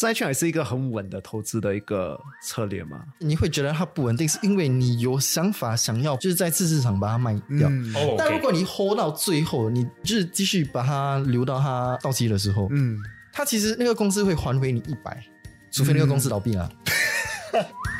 债券还是一个很稳的投资的一个策略嘛。你会觉得它不稳定，是因为你有想法想要就是在次市场把它卖掉。嗯哦，但如果你 hold 到最后，你就是继续把它留到它到期的时候，嗯，它其实那个公司会还回你一百，除非那个公司倒闭了。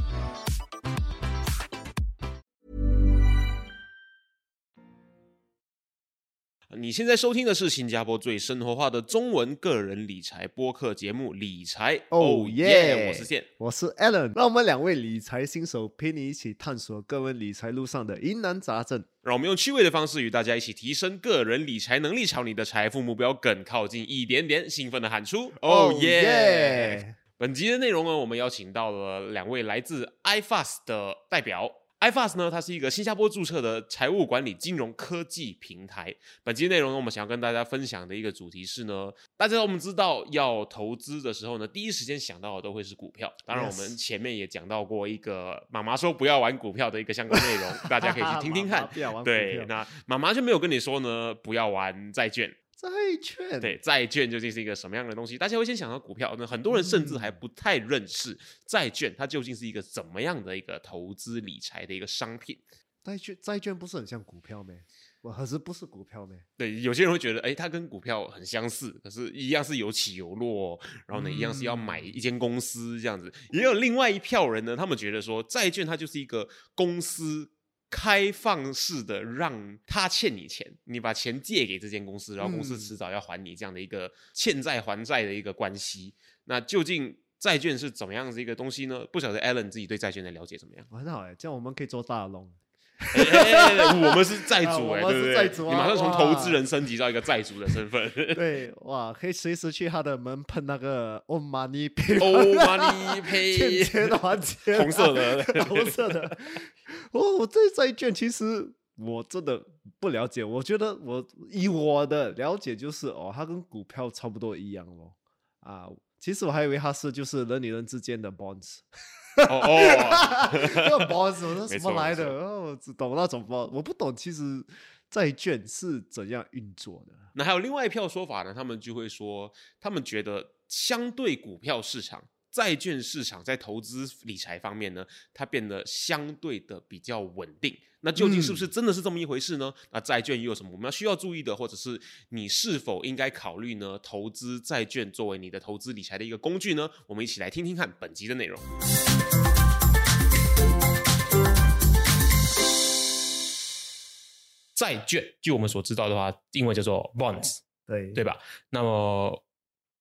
你现在收听的是新加坡最生活化的中文个人理财播客节目《理财哦耶耶！我是健。我是 Alan，让我们两位理财新手陪你一起探索个人理财路上的疑难杂症。让我们用趣味的方式与大家一起提升个人理财能力，朝你的财富目标更靠近一点点。兴奋的喊出：“哦耶！”耶！本集的内容呢，我们邀请到了两位来自 iFast 的代表。iFast 呢，它是一个新加坡注册的财务管理金融科技平台。本期内容呢，我们想要跟大家分享的一个主题是呢，大家我们知道要投资的时候呢，第一时间想到的都会是股票。当然，我们前面也讲到过一个妈妈说不要玩股票的一个相关内容，大家可以去听听看对，那妈妈就没有跟你说呢，不要玩债券。债券，对，债券究竟是一个什么样的东西？大家会先想到股票，那很多人甚至还不太认识债券，它究竟是一个怎么样的一个投资理财的一个商品。债券债券不是很像股票吗？我可是不是股票咩？对，有些人会觉得，哎，它跟股票很相似，可是一样是有起有落、哦，然后呢，一样是要买一间公司这样子。也有另外一票人呢，他们觉得说，债券它就是一个公司开放式的，让他欠你钱，你把钱借给这间公司，然后公司嗯迟早要还你这样的一个欠债还债的一个关系。那究竟债券是怎么样的一个东西呢？不晓得 Alan 自己对债券的了解怎么样？很好哎，这样我们可以做大龙。我们是债主哎、对不对？啊你马上从投资人升级到一个债主的身份。对，哇，可以随时去他的门喷那个 “Oh money pay”，Oh money pay，钱还钱，红色的红色的。哦，我对债券其实我真的不了解，我觉得我以我的了解就是哦，它跟股票差不多一样咯。啊，其实我还以为它是就是人与人之间的 bonds。哦哦，这个 bonds 我说什么来的？哦，我只懂那种 bond，我不懂其实债券是怎样运作的。那还有另外一票说法呢，他们就会说，他们觉得相对股票市场。债券市场在投资理财方面呢，它变得相对的比较稳定。那究竟是不是真的是这么一回事呢？那债券又有什么我们要需要注意的，或者是你是否应该考虑呢？投资债券作为你的投资理财的一个工具呢？我们一起来听听看本集的内容。债券，据我们所知道的话，英文叫做 bonds，对对吧？那么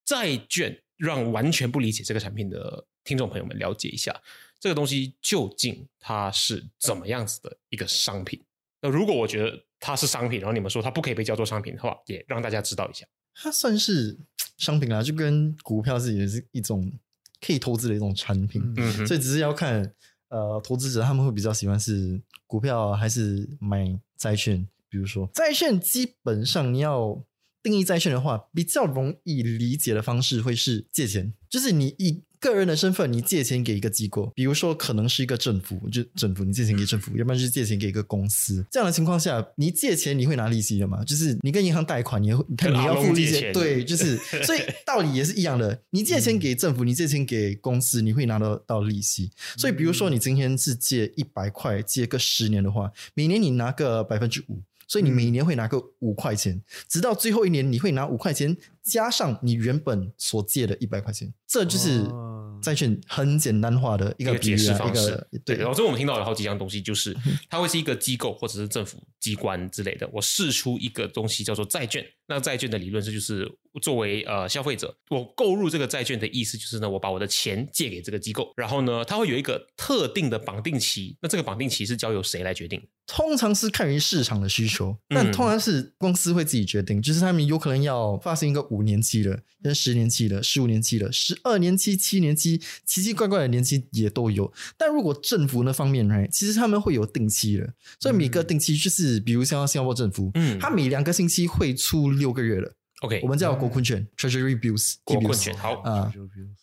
债券让完全不理解这个产品的听众朋友们了解一下，这个东西究竟它是怎么样子的一个商品。那如果我觉得它是商品，然后你们说它不可以被叫做商品的话，也让大家知道一下。它算是商品啦，就跟股票是也是一种可以投资的一种产品，嗯哼所以只是要看呃投资者他们会比较喜欢是股票啊还是买债券。比如说债券，基本上你要定义债券的话，比较容易理解的方式会是借钱，就是你以个人的身份，你借钱给一个机构，比如说可能是一个政府，就政府你借钱给政府，要不然就是借钱给一个公司。这样的情况下，你借钱你会拿利息的嘛？就是你跟银行贷款，你会你要付利息，对，就是 所以道理也是一样的。你借钱给政府，你借钱给公司，你会拿到到利息。所以比如说你今天是借一百块，借个十年的话，每年你拿个百分之五。所以你每年会拿个五块钱，直到最后一年你会拿五块钱加上你原本所借的一百块钱，这就是哦。债券很简单化的一一个解释方式，对，对然后这我们听到有好几样东西，就是它会是一个机构或者是政府机关之类的，我试出一个东西叫做债券，那债券的理论是就是作为呃消费者，我购入这个债券的意思就是呢，我把我的钱借给这个机构，然后呢，它会有一个特定的绑定期，那这个绑定期是交由谁来决定？通常是看于市场的需求，但嗯通常是公司会自己决定，就是他们有可能要发行一个五年期的、跟十年期的、十五年期的、十二年期、七年期，奇奇怪怪的年期也都有。但如果政府那方面，right，其实他们会有定期的，所以每个定期就是，比如像新加坡政府，嗯。他每两个星期会出六个月的，OK，我们叫国库券 （Treasury Bills），国困 T-bills 权好，啊，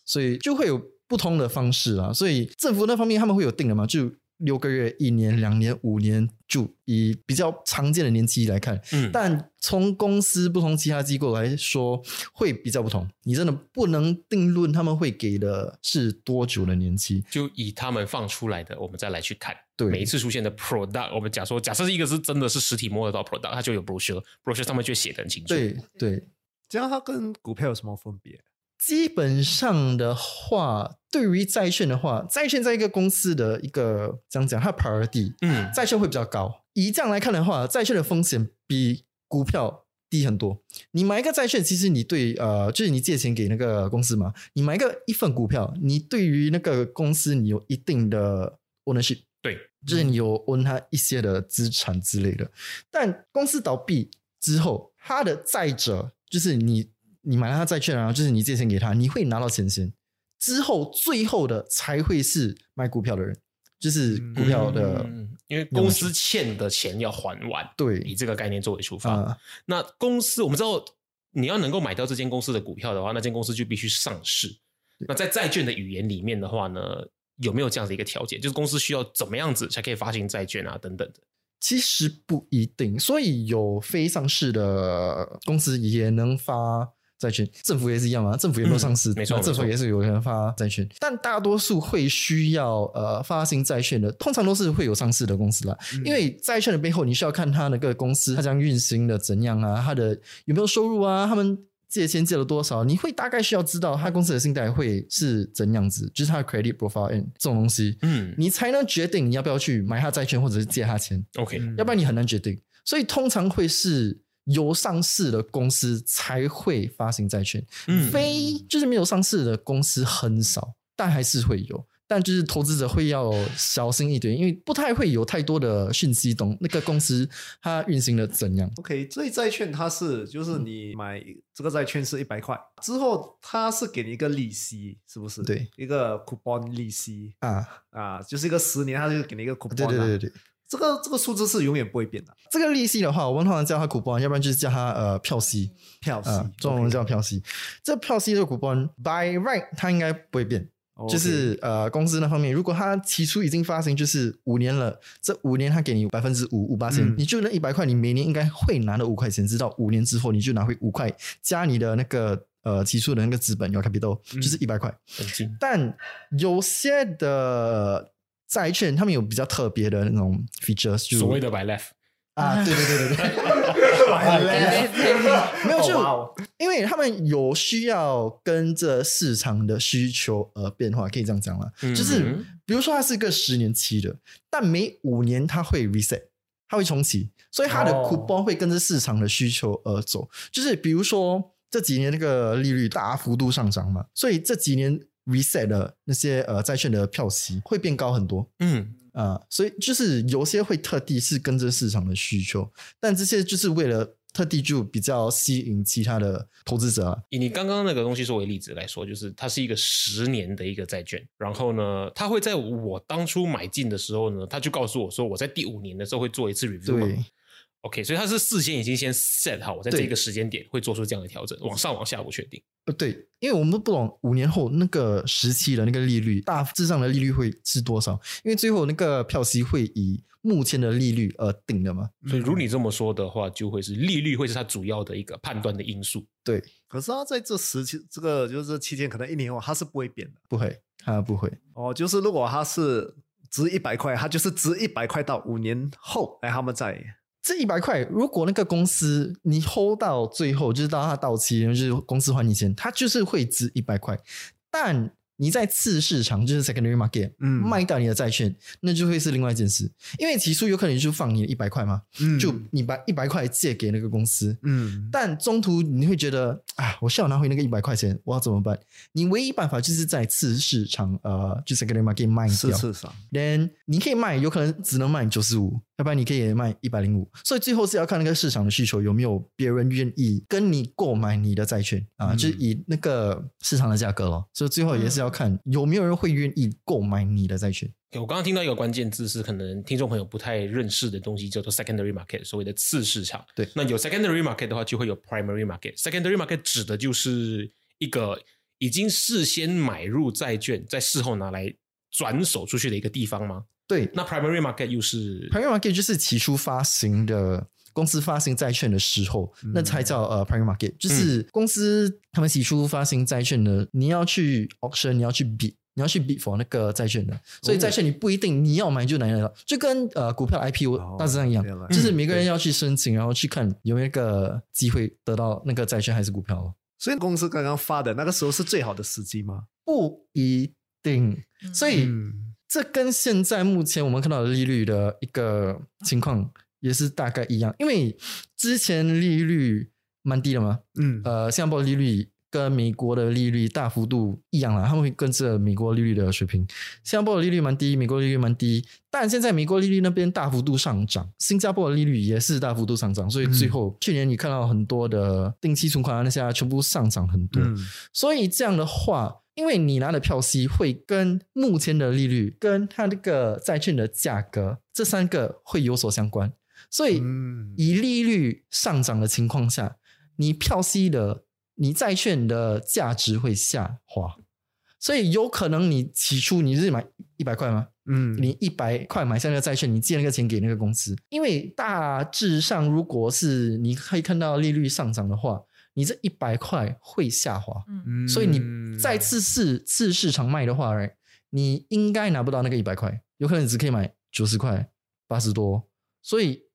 所以就会有不同的方式啊。所以政府那方面他们会有定的嘛，就六个月、一年、两年、五年，就以比较常见的年期来看。嗯，但从公司不同其他机构来说，会比较不同。你真的不能定论他们会给的是多久的年期。就以他们放出来的，我们再来去看。对每一次出现的 product，我们假说，假设是一个是真的是实体摸得到 product，它就有 brochure，brochure 上面就写的很清楚。对对，这样它跟股票有什么分别？基本上的话，对于债券的话，债券在一个公司的一个这样讲，它的 priority，嗯，债券会比较高。以这样来看的话，债券的风险比股票低很多。你买一个债券，其实你对呃，就是你借钱给那个公司嘛，你买一个一份股票，你对于那个公司你有一定的 ownership，对，就是你有 own 它一些的资产之类的。但公司倒闭之后，它的债者就是你，你买了他债券然后，就是你借钱给他，你会拿到钱先。之后最后的才会是卖股票的人，就是股票的、嗯因为公司欠的钱要还完，对以这个概念作为出发。啊、那公司我们知道，你要能够买到这间公司的股票的话，那间公司就必须上市。那在债券的语言里面的话呢，有没有这样的一个条件？就是公司需要怎么样子才可以发行债券啊，等等的。其实不一定，所以有非上市的公司也能发债券，政府也是一样嘛，政府也没有上市，嗯没错政府也是有人发债券，但大多数会需要呃发行债券的，通常都是会有上市的公司啦，因为债券的背后你需要看它那个公司它将运行的怎样啊，它的有没有收入啊，他们。借钱借了多少？你会大概需要知道他公司的信贷会是怎样子，就是他的 credit profile and 这种东西，嗯。你才能决定你要不要去买他债券或者是借他钱。，OK，嗯要不然你很难决定。所以通常会是有上市的公司才会发行债券，嗯。非就是没有上市的公司很少，但还是会有。但就是投资者会要小心一点，因为不太会有太多的讯息懂那个公司它运行的怎样。OK，所以债券它是就是你买这个债券是一百块，之后它是给你一个利息，是不是？对，一个 coupon 利息。啊，啊，就是一个十年，它就给你一个 coupon 对对对对，这个这个数字是永远不会变的，这个利息的话，我们通常叫它 coupon，要不然就是叫它呃票息票息啊，中文叫票息。这票息的 coupon by right 它应该不会变就是呃，公司那方面，如果它起初已经发行就是五年了，这五年它给你百分之五五八千嗯，你就那一百块，你每年应该会拿到五块钱，直到五年之后你就拿回五块，加你的那个呃起初的那个资本有 capital 嗯就是一百块。但有些的债券，他们有比较特别的那种 features，就所谓的 by left，啊，对对对对对，没有就因为他们有需要跟着市场的需求而变化，可以这样讲啦。嗯。就是比如说它是一个十年期的，但每五年它会 reset，它会重启，所以它的哦。coupon 会跟着市场的需求而走。就是比如说这几年那个利率大幅度上涨嘛，所以这几年 reset 的那些呃债券的票息会变高很多。嗯，啊、所以就是有些会特地是跟着市场的需求，但这些就是为了特地就比较吸引其他的投资者啊。以你刚刚那个东西作为例子来说，就是它是一个十年的一个债券，然后呢，它会在我当初买进的时候呢，他就告诉我说，我在第五年的时候会做一次 review 嘛对 OK，所以它是事先已经先 set 好，我在这对个时间点会做出这样的调整，往上往下不确定。呃，对，因为我们都不懂五年后那个时期的那个利率，大致上的利率会是多少，因为最后那个票息会以目前的利率而定的嘛。所以如你这么说的话，就会是利率会是它主要的一个判断的因素。对，可是它在这时期这个就是这期间，可能一年后它是不会变的不会，它不会。哦。就是如果它是值一百块，它就是值一百块到五年后，哎，他们再这一百块，如果那个公司你 hold 到最后，就是到它到期，就是公司还你钱，它就是会值一百块。但你在次市场就是 secondary market，嗯卖掉你的债券，那就会是另外一件事。因为起初有可能就放你一百块嘛，嗯就你把一百块借给那个公司，嗯但中途你会觉得啊，我需要拿回那个一百块钱，我要怎么办？你唯一办法就是在次市场呃，就 secondary market 卖掉。次市场，then 你可以卖，有可能只能卖九十五，要不然你可以卖一百零五。所以最后是要看那个市场的需求有没有别人愿意跟你购买你的债券啊，嗯就是以那个市场的价格咯。所以最后也是要看有没有人会愿意购买你的债券。我刚刚听到一个关键字是可能听众朋友不太认识的东西，叫做 secondary market，所谓的次市场。对那有 secondary market 的话，就会有 primary market。secondary market 指的就是一个已经事先买入债券，在事后拿来转手出去的一个地方吗？对，那 primary market 又是？primary market 就是起初发行的公司发行债券的时候，那才叫呃 primary market，就是公司他们起初发行债券的，你要去 auction，你要去 bid。你要去 bid for 那个债券的，所以债券你不一定你要买就拿得到，就跟呃股票 IPO 哦大致上一样，就是每个人要去申请，然后去看有没有一个机会得到那个债券还是股票咯。所以公司刚刚发的那个时候是最好的时机吗？不一定，所以嗯这跟现在目前我们看到的利率的一个情况也是大概一样，因为之前利率蛮低的嘛，嗯呃，新加坡的利率跟美国的利率大幅度一样啦，他们会跟着美国利率的水平。新加坡的利率蛮低，美国利率蛮低，但现在美国利率那边大幅度上涨，新加坡的利率也是大幅度上涨，所以最后、去年你看到很多的定期存款啊那些啊全部上涨很多。嗯所以这样的话，因为你拿的票息会跟目前的利率、跟它那个债券的价格这三个会有所相关，所以嗯。以利率上涨的情况下，你票息的、你债券的价值会下滑，所以有可能你起初你是买一百块吗？嗯。你一百块买下那个债券，你借那个钱给那个公司，因为大致上如果是你可以看到利率上涨的话，你这一百块会下滑，嗯。所以你再次市次市场卖的话，right，你应该拿不到那个一百块，有可能只可以买九十块、八十多。所以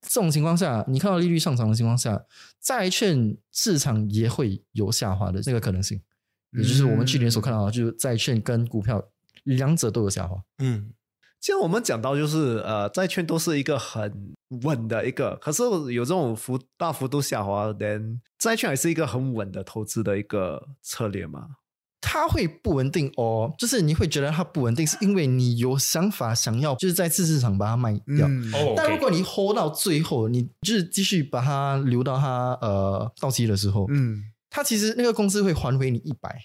这种情况下，你看到利率上涨的情况下，债券市场也会有下滑的这个可能性，也就是我们去年所看到的，就是债券跟股票两者都有下滑。嗯既然我们讲到就是呃，债券都是一个很稳的一个，可是有这种幅大幅度下滑，连债券还是一个很稳的投资的一个策略嘛？它会不稳定哦，就是你会觉得它不稳定，是因为你有想法想要就是在次市场把它卖掉。但如果你 hold 到最后，你就是继续把它留到它呃到期的时候，嗯它其实那个公司会还回你一百，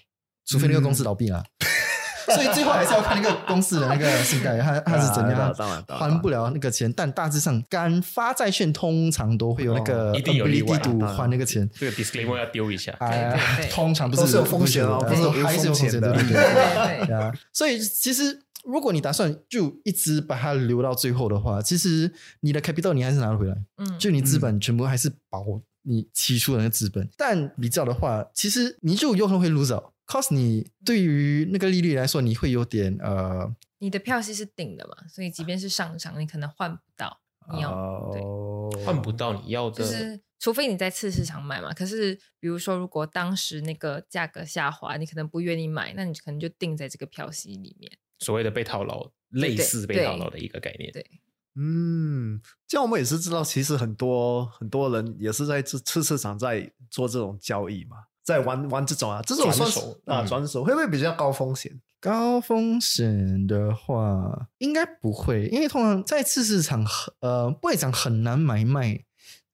除非那个公司倒闭了。所以最后还是要看那个公司的那个信贷，它它是怎啊样还不了那个钱。但大致上，敢发债券通常都会有那个哦一定有例外 ability to 还那个钱。这个 disclaimer 要丢一下。啊通常不是有风险哦不不是无还是有风险的，对啊。所以其实如果你打算就一直把它留到最后的话，其实你的 capital 你还是拿得回来，嗯就你资本全部还是保你起初的那个资本。但比较的话，其实你就有可能会 lose out。Cause 你对于那个利率来说，你会有点呃，你的票息是顶的嘛，所以即便是上涨，你可能换不到你要、换不到你要的，就是除非你在次市场买嘛，可是比如说如果当时那个价格下滑，你可能不愿意买，那你可能就定在这个票息里面。所谓的被套牢，类似被套牢的一个概念。对，嗯，这样我们也是知道，其实很多很多人也是在次次市场在做这种交易嘛，在玩玩这种啊，这种算是转手啊嗯转手会不会比较高风险？高风险的话，应该不会，因为通常在次市场很呃不会讲很难买卖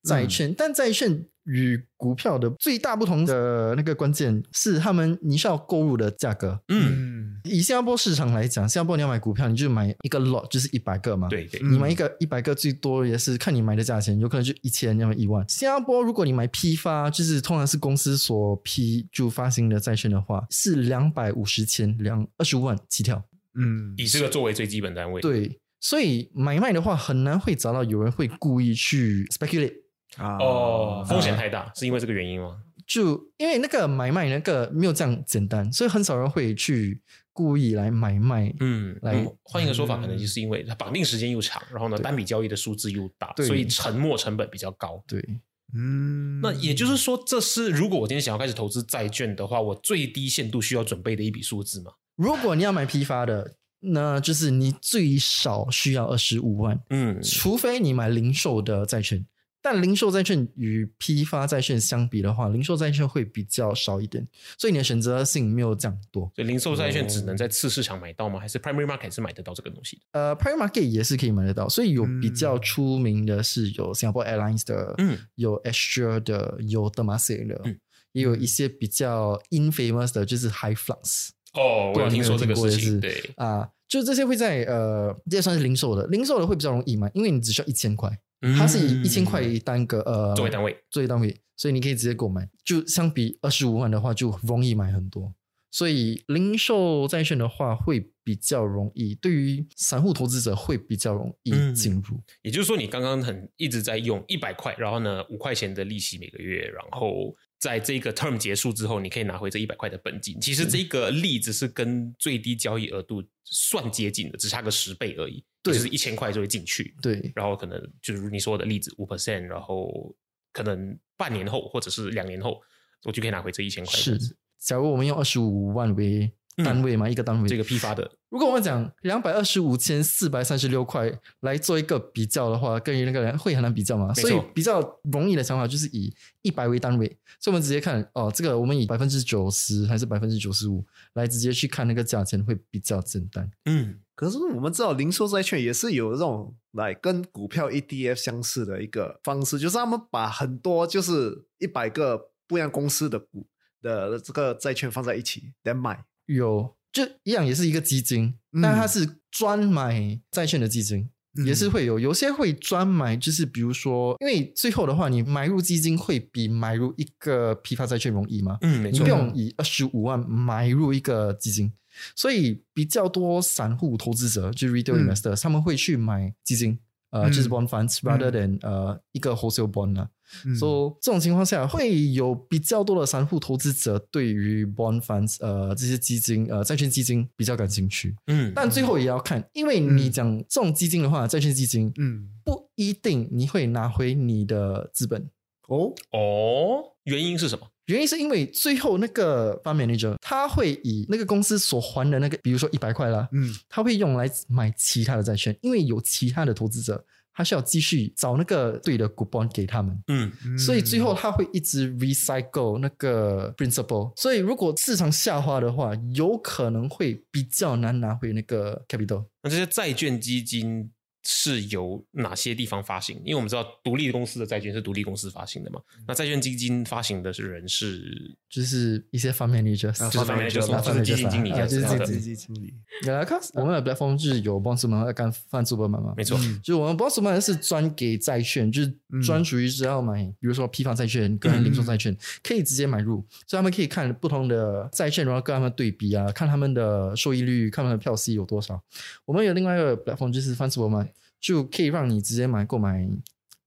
债券，但债券与股票的最大不同的那个关键是，他们你需要购入的价格。嗯，以新加坡市场来讲，新加坡你要买股票，你就买一个 lot，就是一百个嘛。对对，嗯你买一个一百个，最多也是看你买的价钱，有可能就一千，要么一万。新加坡如果你买批发，就是通常是公司所批就发行的债券的话，是两百五十千两二十五万起跳。嗯，以这个作为最基本单位。，对，所以买卖的话很难会找到有人会故意去 speculate。啊哦，风险太大，是因为这个原因吗？就因为那个买卖那个没有这样简单，所以很少人会去故意来买卖。嗯，来嗯换一个说法，可能就是因为它绑定时间又长，然后呢，单笔交易的数字又大，所以沉没成本比较高。对，嗯，那也就是说，这是如果我今天想要开始投资债券的话，我最低限度需要准备的一笔数字嘛？如果你要买批发的，那就是你最少需要二十五万，嗯，除非你买零售的债券。但零售债券与批发债券相比的话，零售债券会比较少一点，所以你的选择性没有这样多。所以零售债券只能在次市场买到吗？还是 primary market 是买得到这个东西的？呃，primary market 也是可以买得到，所以有比较嗯出名的是有 Singapore Airlines 的，嗯有 Astra 的，有 Temasek 的，嗯也有一些比较 infamous 的，就是 High Flux 哦，我有有听说这个事情，对，啊，就这些会在呃，这也算是零售的，零售的会比较容易买，因为你只需要一千块，它是以一千块一单个呃作为单位，作为单位，所以你可以直接购买。就相比二十五万的话，就容易买很多。所以零售债券的话会比较容易，对于散户投资者会比较容易嗯进入。也就是说，你刚刚很一直在用一百块，然后呢五块钱的利息每个月，然后在这个 term 结束之后，你可以拿回这一百块的本金。其实这个例子是跟最低交易额度算接近的，只差个十倍而已，对就是一千块就会进去，对然后可能就是你说的例子五 percent，然后可能半年后或者是两年后，我就可以拿回这一千块。是，假如我们用二十五万为单位嘛，一个单位，这个批发的，如果我们讲两百二十五千四百三十六块来做一个比较的话，跟那个人会很难比较嘛，所以比较容易的想法就是以一百为单位，所以我们直接看哦，这个我们以百分之九十还是百分之九十五来直接去看那个价钱会比较简单。嗯，可是我们知道零售债券也是有这种来跟股票 ETF 相似的一个方式，就是他们把很多就是一百个不一样公司的股的这个债券放在一起来买。有就一样也是一个基金，嗯但它是专买债券的基金。也是会有，有些会专买，就是比如说，因为最后的话，你买入基金会比买入一个批发债券容易嘛？嗯，没错你不，用以二十五万买入一个基金，所以比较多散户投资者，就是 retail 嗯 investors，、他们会去买基金，呃，嗯就是 bond funds、rather 嗯 than 呃一个 wholesale bond 啊。嗯所以这种情况下，会有比较多的散户投资者对于 bond funds 呃这些基金呃债券基金比较感兴趣，嗯，但最后也要看，因为你讲这种基金的话，债券基金嗯不一定你会拿回你的资本。哦哦，原因是什么？原因是因为最后那个 fund manager 他会以那个公司所还的那个，比如说一百块啦，嗯他会用来买其他的债券，因为有其他的投资者，他需要继续找那个对的 coupon 给他们，嗯，所以最后他会一直 recycle 那个 principal。所以如果市场下滑的话，有可能会比较难拿回那个 capital。那这些债券基金是由哪些地方发行？因为我们知道独立公司的债券是独立公司发行的嘛，那债券基金发行的是人是就是一些 fund managers，啊就是 fund manager，manager 就是基金经理就是基金经理，呃，cause 我们的 platform 就是有 bond superman 跟 fund superman 嘛，没错，嗯。就是我们 bond superman 是专给债券，就是专属于只要买，比如说批发债券跟零售债券，可以直接买入，所以他们可以看不同的债券，然后跟他们对比啊，看他们的收益率，看他们的票息有多少。我们有另外一个 platform 就是 fund superman，就可以让你直接买购买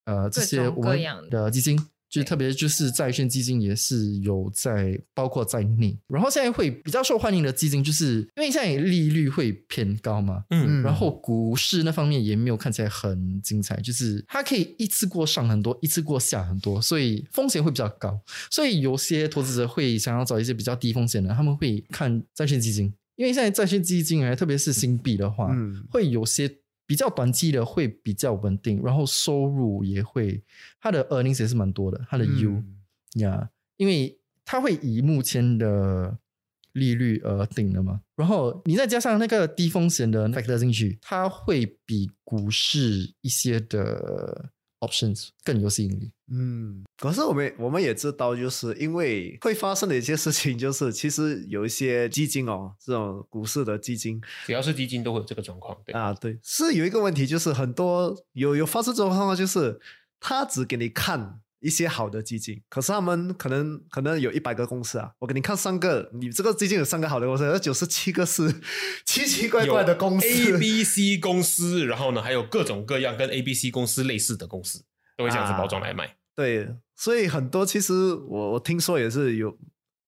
呃这些我们的基金。就是特别就是债券基金也是有在包括在内，然后现在会比较受欢迎的基金，就是因为现在利率会偏高嘛，嗯。然后股市那方面也没有看起来很精彩，就是它可以一次过上很多，一次过下很多，所以风险会比较高。所以有些投资者会想要找一些比较低风险的，他们会看债券基金，因为现在债券基金啊，特别是新币的话，嗯。会有些比较短期的会比较稳定，然后收入也会，它的 earnings 也是蛮多的，它的 U 嗯。呀因为它会以目前的利率而定的嘛，然后你再加上那个低风险的 factor 进去，它会比股市一些的 options 更有吸引力。嗯，可是我们我们也知道，就是因为会发生的一些事情，就是其实有一些基金哦，这种股市的基金只要是基金都会有这个状况，对，啊，对，是有一个问题，就是很多有有发生这种状况，就是他只给你看一些好的基金，可是他们可能可能有一百个公司啊，我给你看三个，你这个基金有三个好的公司，而九十七个是 奇奇怪怪的公司。A、B、C 公司，然后呢还有各种各样跟 A、B、C 公司类似的公司，都会这样子包装来卖。对，所以很多其实我我听说也是有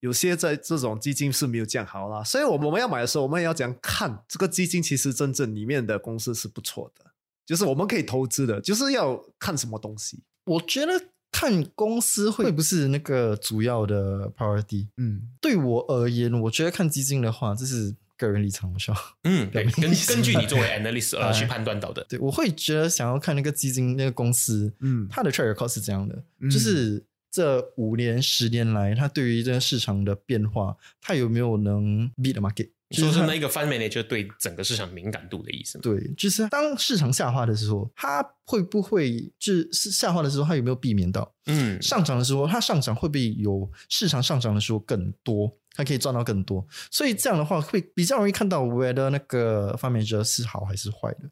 有些在这种基金是没有建好啦，所以我们我们要买的时候，我们也要讲看这个基金其实真正里面的公司是不错的，就是我们可以投资的，就是要看什么东西。我觉得看公司会不是那个主要的 priority。嗯。对我而言，我觉得看基金的话，这是个人立场，我需要嗯，对，根根据你作为 analyst 呃哎。去判断到的，对我会觉得想要看那个基金那个公司，嗯。它的 track record 是这样的，嗯。就是这五年十年来，它对于这个市场的变化，它有没有能 beat the market？说是那个 fund manager 对整个市场敏感度的意思吗？对，就是当市场下滑的时候，它会不会就是下滑的时候，它有没有避免到？嗯，上涨的时候，它上涨会不会有市场上涨的时候更多？它可以赚到更多，所以这样的话会比较容易看到 whether 那个 fund manager 是好还是坏的。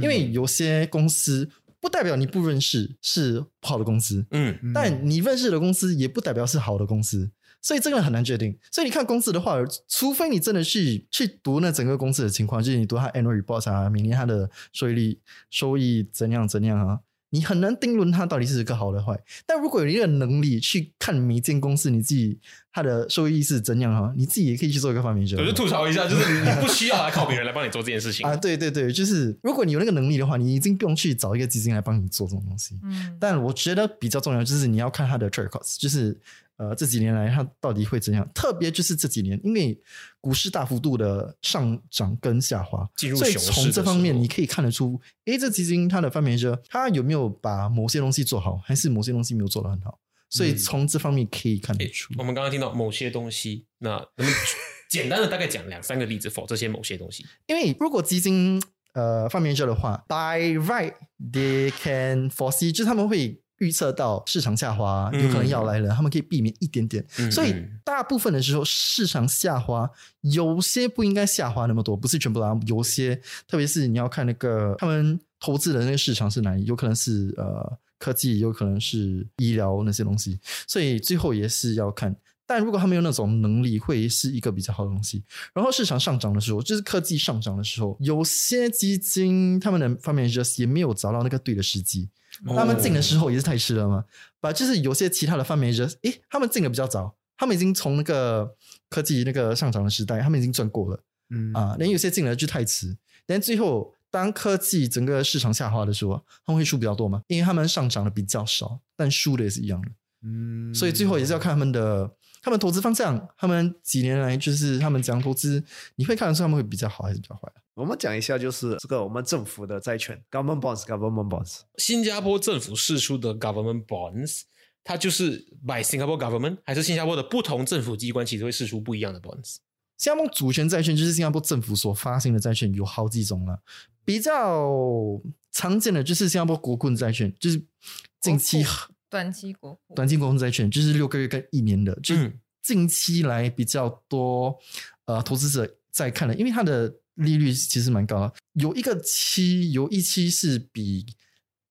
因为有些公司不代表你不认识是不好的公司，嗯，但你认识的公司也不代表是好的公司，所以这个很难决定。所以你看公司的话，除非你真的去去读那整个公司的情况，就是你读它 annual report 啊，每年它的收益率收益怎样怎样啊，你很难定论它到底是一个好的坏。但如果有一个能力去看每一间公司你自己它的收益是怎样哈，你自己也可以去做一个发明者。我就吐槽一下，就是你不需要来靠别人来帮你做这件事情啊，对对对，就是如果你有那个能力的话，你已经不用去找一个基金来帮你做这种东西。嗯，但我觉得比较重要就是你要看它的 track record，就是呃这几年来它到底会怎样。特别就是这几年，因为股市大幅度的上涨跟下滑，所以进入从这方面你可以看得出，诶，这基金它的范围者它有没有把某些东西做好，还是某些东西没有做得很好。所以从这方面可以看得出。我们刚刚听到某些东西，那能不能简单的大概讲两三个例子否这些某些东西？因为如果基金呃放面者的话，by right they can foresee，就是他们会预测到市场下滑有可能要来了，他们可以避免一点点。嗯所以嗯大部分的时候市场下滑，有些不应该下滑那么多，不是全部啦，有些特别是你要看那个他们投资的那个市场是哪里，有可能是呃科技，有可能是医疗那些东西，所以最后也是要看。但如果他们有那种能力，会是一个比较好的东西。然后市场上涨的时候，就是科技上涨的时候，有些基金他们的方面 just 也没有找到那个对的时机。他们进的时候也是太迟了嘛，把就是有些其他的 fund manager，诶，他们进的比较早，他们已经从那个科技那个上涨的时代，他们已经赚过了。嗯。啊，连有些进来就太迟，但最后当科技整个市场下滑的时候，他们会输比较多嘛，因为他们上涨的比较少，但输的也是一样的，嗯。所以最后也是要看他们的他们投资方向，他们几年来就是他们讲投资，你会看得出他们会比较好还是比较坏啊我们讲一下，就是这个我们政府的债券 （government bonds），government bonds。新加坡政府释出的 government bonds，它就是 by Singapore government，还是新加坡的不同政府机关其实会释出不一样的 bonds？新加坡主权债券就是新加坡政府所发行的债券，有好几种了。比较常见的就是新加坡国库债券，就是近期短期国库短期国库债券，就是六个月跟一年的，就近期来比较多呃投资者在看的，因为它的利率其实蛮高的，有一个期有一期是比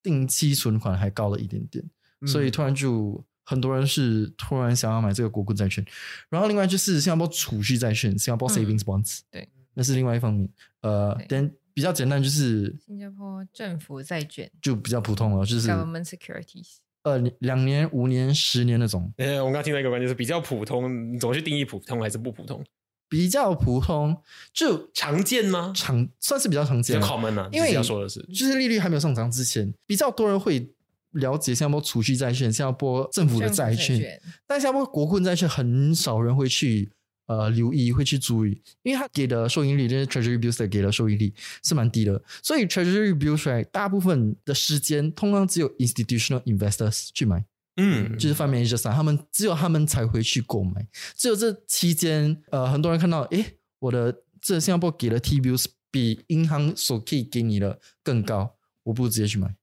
定期存款还高了一点点，所以嗯突然就很多人是突然想要买这个国库债券，然后另外就是新加坡储蓄债券，新加坡嗯。savings bonds，、对，那是另外一方面。呃对，但比较简单就是新加坡政府债券就比较普通了，就是 government securities。呃两年、五年、十年那种呃，我们刚刚听到一个观点是比较普通，你怎么去定义普通还是不普通？比较普通，就常见吗？常算是比较常比较见啊，common 啊，因为要说的是，就是利率还没有上涨之前，比较多人会了解新加坡储蓄债券、新加坡政府的债券，债券但新加坡国库债券很少人会去呃留意，会去注意，因为它给的收益率，就是 Treasury Bills 的给的收益率是蛮低的，所以 Treasury Bills right, 大部分的时间通常只有 institutional investors 去买，嗯，就是 fund managers 啊，他们只有他们才会去购买，只有这期间，呃，很多人看到，诶，我的这新加坡给的 T bills 比银行所可以给你的更高，我不如直接去买。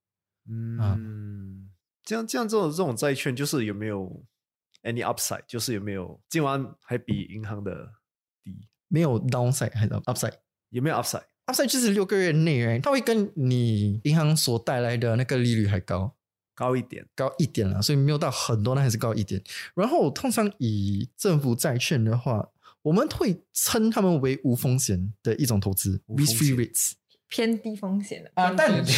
嗯，啊。这样这样这种这种债券就是有没有 any upside？就是有没有今晚还比银行的低？没有 downside 还是 upside。有没有 upside？upside 就是六个月内它会跟你银行所带来的那个利率还高高一点？高一点了，所以没有到很多，那还是高一点。然后通常以政府债券的话，我们会称他们为无风险的一种投资 （risk-free rates） 偏低风险的啊，但偏低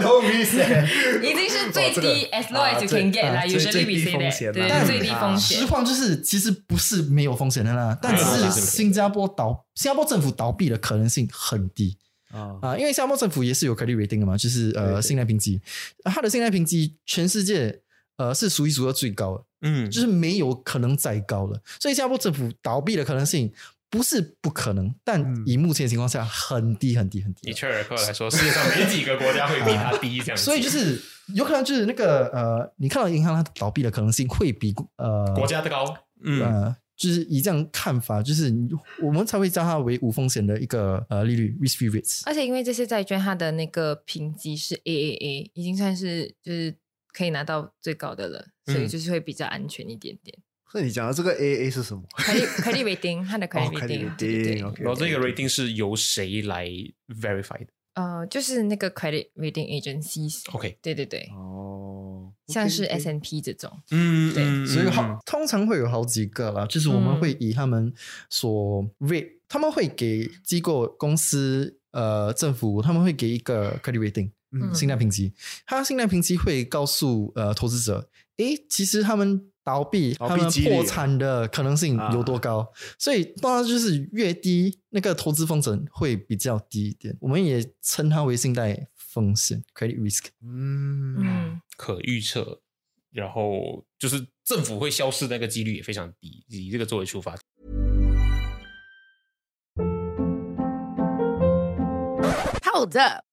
no reason。已经 是最低 as low 啊 as you can get 啦啊最，usually 最 we 低 say 风 that，险对啦最低啊风险。实。况就是其实不是没有风险的啦，但只啊是新加坡倒新加坡政府倒闭的可能性很低。啊啊，因为新加坡政府也是有 credit rating 的嘛，就是呃信贷评级，啊它的信贷评级全世界呃是数一数二最高的，嗯，就是没有可能再高了，所以新加坡政府倒闭的可能性不是不可能，但嗯以目前的情况下，很低很低很低以。切尔克来说，世界上没几个国家会比它低这样子。所以就是有可能就是那个呃，你看到银行它倒闭的可能性会比呃国家的高，嗯，呃，就是以这样看法，就是你我们才会叫它为无风险的一个呃利率 risk free rates。而且因为这些债券它的那个评级是 AAA，已经算是就是可以拿到最高的了，所以嗯就是会比较安全一点点。那你讲的这个 AA 是什么？可以可以 rating，它的可以 rating，然后这个 rating 是由谁来 verify 的？呃，就是那个 credit rating agencies。OK，对对对，哦，像是 S n P 这种，嗯，对，所以好，通常会有好几个啦，就是我们会以他们所 rate，他们会给机构、公司、呃政府，他们会给一个 credit rating，嗯，信贷评级，他信贷评级会告诉呃投资者，诶，其实他们倒闭、他们破产的可能性有多高，所以当然就是越低，那个投资风险会比较低一点，我们也称它为信贷风险 credit risk。嗯嗯，可预测，然后就是政府会消失那个几率也非常低，以这个作为出发。Hold up.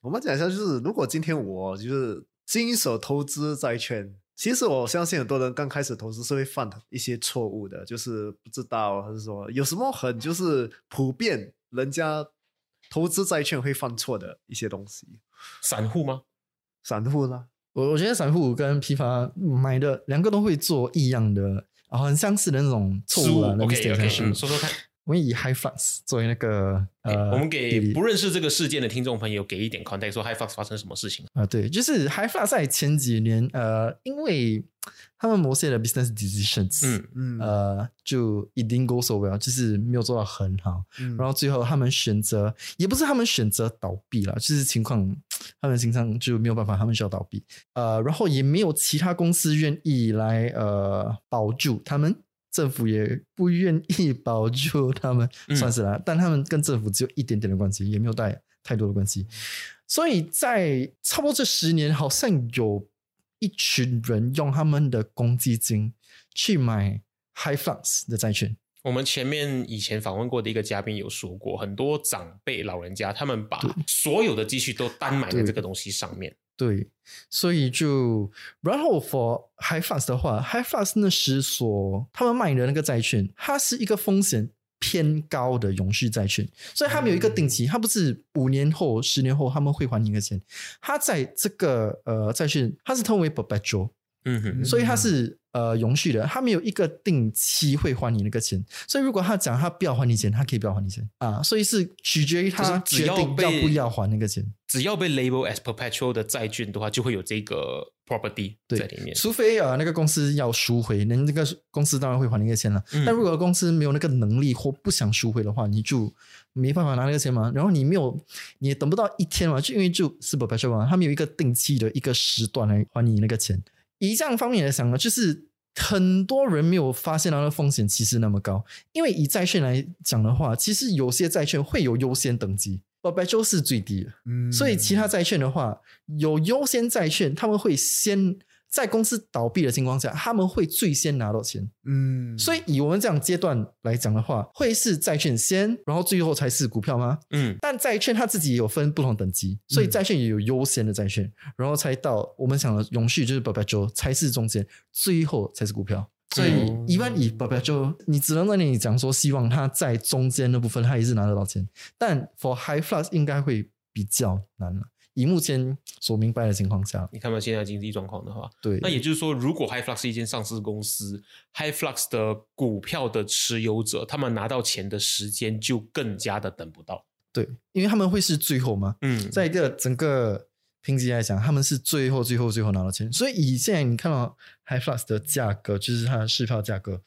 我们讲一下，就是如果今天我就是新手投资债券，其实我相信很多人刚开始投资是会犯一些错误的，就是不知道，还是说有什么很就是普遍人家投资债券会犯错的一些东西。散户吗？散户啦？我我觉得散户跟批发买的两个都会做一样的，然后很相似的那种错误啊。那 OK OK，说说看。我们以 high flux 作为那个呃，我们给不认识这个事件的听众朋友给一点 context，说 High Fox 发生什么事情？啊，对，就是 high flux 在前几年呃，因为他们某些的 business decisions，嗯。嗯。呃，就 it didn't go so well，就是没有做到很好，嗯。然后最后他们选择，也不是他们选择倒闭了，就是情况，他们经常就没有办法，他们需要倒闭，呃，然后也没有其他公司愿意来呃保住他们，政府也不愿意保住他们，嗯算是啦，但他们跟政府只有一点点的关系，也没有带太多的关系，所以在差不多这十年，好像有一群人用他们的公积金去买 high flux 的债券。我们前面以前访问过的一个嘉宾有说过，很多长辈老人家他们把所有的积蓄都单买在这个东西上面。对，所以就然后 for high fast 的话，high fast 那时所他们卖的那个债券，它是一个风险偏高的永续债券，所以他们有一个定期，它不是五年后、十年后他们会还你一个钱，它在这个呃债券它是称为 perpetual，嗯哼，所以他是呃永续的，他没有一个定期会还你那个钱，所以如果他讲他不要还你钱，他可以不要还你钱啊，所以是取决于他决定要不要还那个钱。只要被 label as perpetual 的债券的话，就会有这个 property 对在里面。除非呃那个公司要赎回，那那个公司当然会还那个钱了。嗯但如果公司没有那个能力或不想赎回的话，你就没办法拿那个钱嘛。然后你没有，你也等不到一天嘛，就因为就是 perpetual 嘛，他没有一个定期的一个时段来还你那个钱。以这样方面来想呢，就是很多人没有发现它的风险其实那么高，因为以债券来讲的话，其实有些债券会有优先等级。perpetual 是最低的，嗯所以其他债券的话，有优先债券，他们会先在公司倒闭的情况下，他们会最先拿到钱。嗯，所以以我们这样阶段来讲的话，会是债券先，然后最后才是股票吗？嗯，但债券它自己也有分不同等级，所以嗯债券也有优先的债券，然后才到我们讲的永续就是 perpetual 才是中间，最后才是股票。所以一万以不不就你只能在那里讲说，希望它在中间的部分它也是拿得到钱，但 for high flux 应该会比较难了。以目前所明白的情况下，你看到现在经济状况的话，对，那也就是说，如果 High Flux 是一间上市公司，High Flux 的股票的持有者，他们拿到钱的时间就更加的等不到。对，因为他们会是最后嘛，嗯，在一个整个评级来讲，他们是最后、最后、最后拿到钱，所以以现在你看到 High Flux 的价格，就是它的市票价格，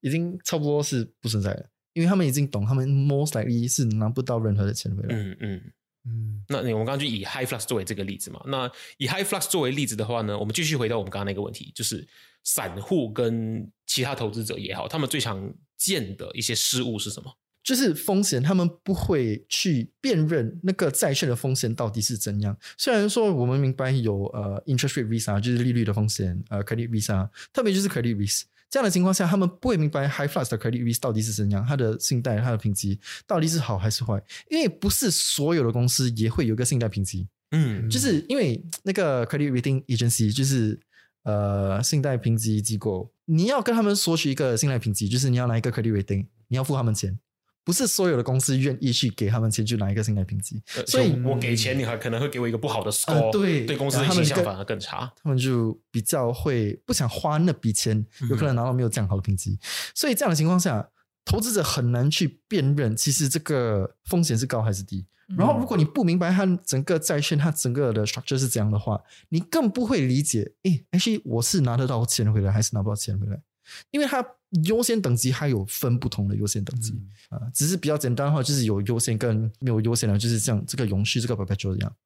已经差不多是不存在了，因为他们已经懂，他们 most likely 是拿不到任何的钱回来。嗯嗯。嗯，那你我们刚刚就以 High Flux 作为这个例子嘛，那以 High Flux 作为例子的话呢，我们继续回到我们刚刚那个问题，就是散户跟其他投资者也好，他们最常见的一些失误是什么？就是风险，他们不会去辨认那个债券的风险到底是怎样。虽然说我们明白有呃 interest rate risk 啊，就是利率的风险，呃 credit risk 啊，特别就是 credit risk。这样的情况下，他们不会明白 high flux 的 credit risk 到底是怎样，它的信贷、它的评级到底是好还是坏。因为不是所有的公司也会有一个信贷评级，嗯就是因为那个 credit rating agency 就是呃信贷评级机构，你要跟他们索取一个信贷评级，就是你要拿一个 credit rating，你要付他们钱。不是所有的公司愿意去给他们钱去拿一个信贷评级，呃所以我给钱，你还可能会给我一个不好的 score，、呃对对公司的然后他们更形象反而更差。他们就比较会不想花那笔钱，有可能拿到没有这样好的评级，所以这样的情况下，投资者很难去辨认其实这个风险是高还是低。然后，如果你不明白它整个债券它整个的 structure 是怎样的话，你更不会理解，诶 c 我是拿得到钱回来还是拿不到钱回来？因为它优先等级它有分不同的优先等级啊、只是比较简单的话，就是有优先跟没有优先的，就是像这个永续这个 perpetual 一样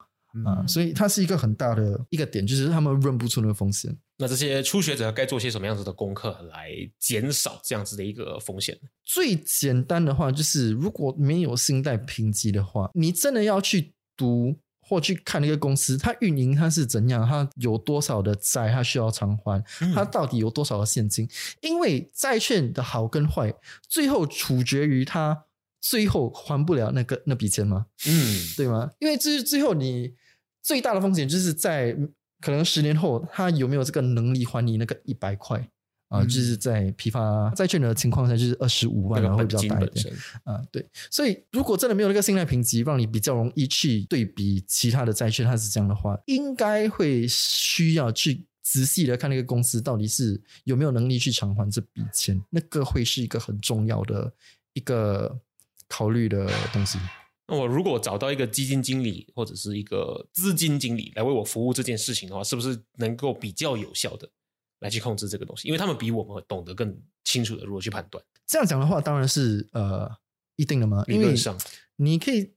啊、所以它是一个很大的一个点，就是他们认不出那个风险。那这些初学者该做些什么样子的功课来减少这样子的一个风险？最简单的话，就是如果没有信贷评级的话，你真的要去读或去看那个公司，它运营它是怎样，它有多少的债，它需要偿还，它到底有多少的现金？因为债券的好跟坏，最后处决于它最后还不了那个那笔钱吗？嗯，对吗？因为这是最后你最大的风险，就是在可能十年后，他有没有这个能力还你那个一百块啊？就是在批发债券的情况下，就是二十五万，然后会比较大一点身。啊。对，所以如果真的没有那个信贷评级，让你比较容易去对比其他的债券，它是这样的话，应该会需要去。仔细的看那个公司到底是有没有能力去偿还这笔钱，那个会是一个很重要的一个考虑的东西。那我如果找到一个基金经理或者是一个资金经理来为我服务这件事情的话，是不是能够比较有效的来去控制这个东西？因为他们比我们懂得更清楚的如何去判断。这样讲的话，当然是呃一定的嘛，因为理论上你可以，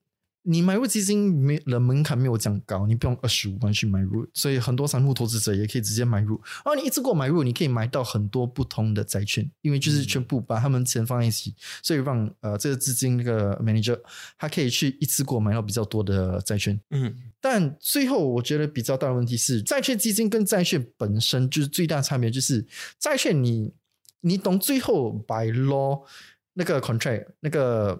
你买入基金没了门槛没有这样高，你不用二十五万去买入，所以很多散户投资者也可以直接买入。然后你一次过买入，你可以买到很多不同的债券，因为就是全部把他们钱放在一起，所以让呃这个资金那个 manager 他可以去一次过买到比较多的债券。嗯但最后我觉得比较大的问题是，债券基金跟债券本身就是最大差别，就是债券你你懂最后 by law 那个 contract 那个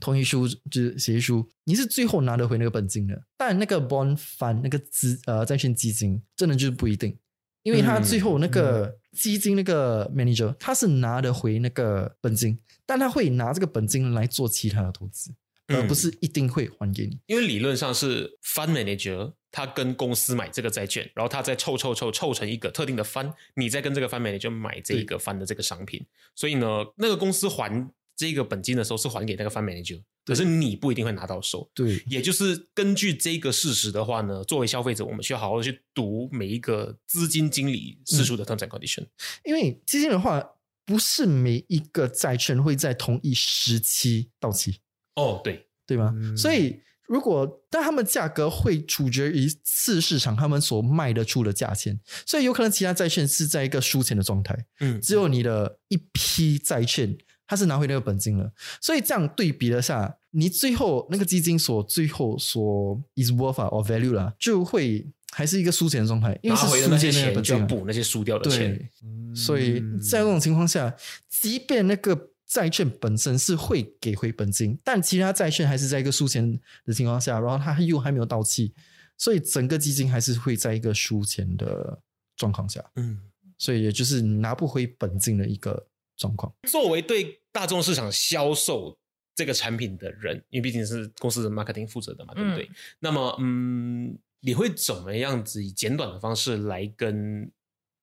同意书就是协议书，你是最后拿得回那个本金的，但那个 bond fund 那个资呃债券基金真的就是不一定。因为他最后那个基金那个 manager，他是拿得回那个本金，但他会拿这个本金来做其他的投资，而不是一定会还给你。因为理论上是 fund manager 他跟公司买这个债券，然后他再凑凑凑凑成一个特定的 fund，你再跟这个 fund manager 买这一个 fund 的这个商品。所以呢，那个公司还这个本金的时候是还给那个 fund manager，可是你不一定会拿到手。对，也就是根据这个事实的话呢，作为消费者，我们需要好好的去读每一个资金经理释出的 terms and condition。因为基金的话，不是每一个债券会在同一时期到期，哦，对，对吗？嗯。所以如果但他们价格会处决于次市场他们所卖得出的价钱，所以有可能其他债券是在一个输钱的状态，嗯，只有你的一批债券它是拿回那个本金了，所以这样对比了下，你最后那个基金所最后所 is worth 啊 or value 啦，就会还是一个输钱的状态，因为是拿回的那些输钱就要补那些输掉的钱。对，所以在这种情况下，即便那个债券本身是会给回本金，但其他债券还是在一个输钱的情况下，然后它又还没有到期，所以整个基金还是会在一个输钱的状况下。嗯，所以也就是拿不回本金的一个状况。作为对大众市场销售这个产品的人，因为毕竟是公司的 marketing 负责的嘛，对不对？那么，嗯，你会怎么样子以简短的方式来跟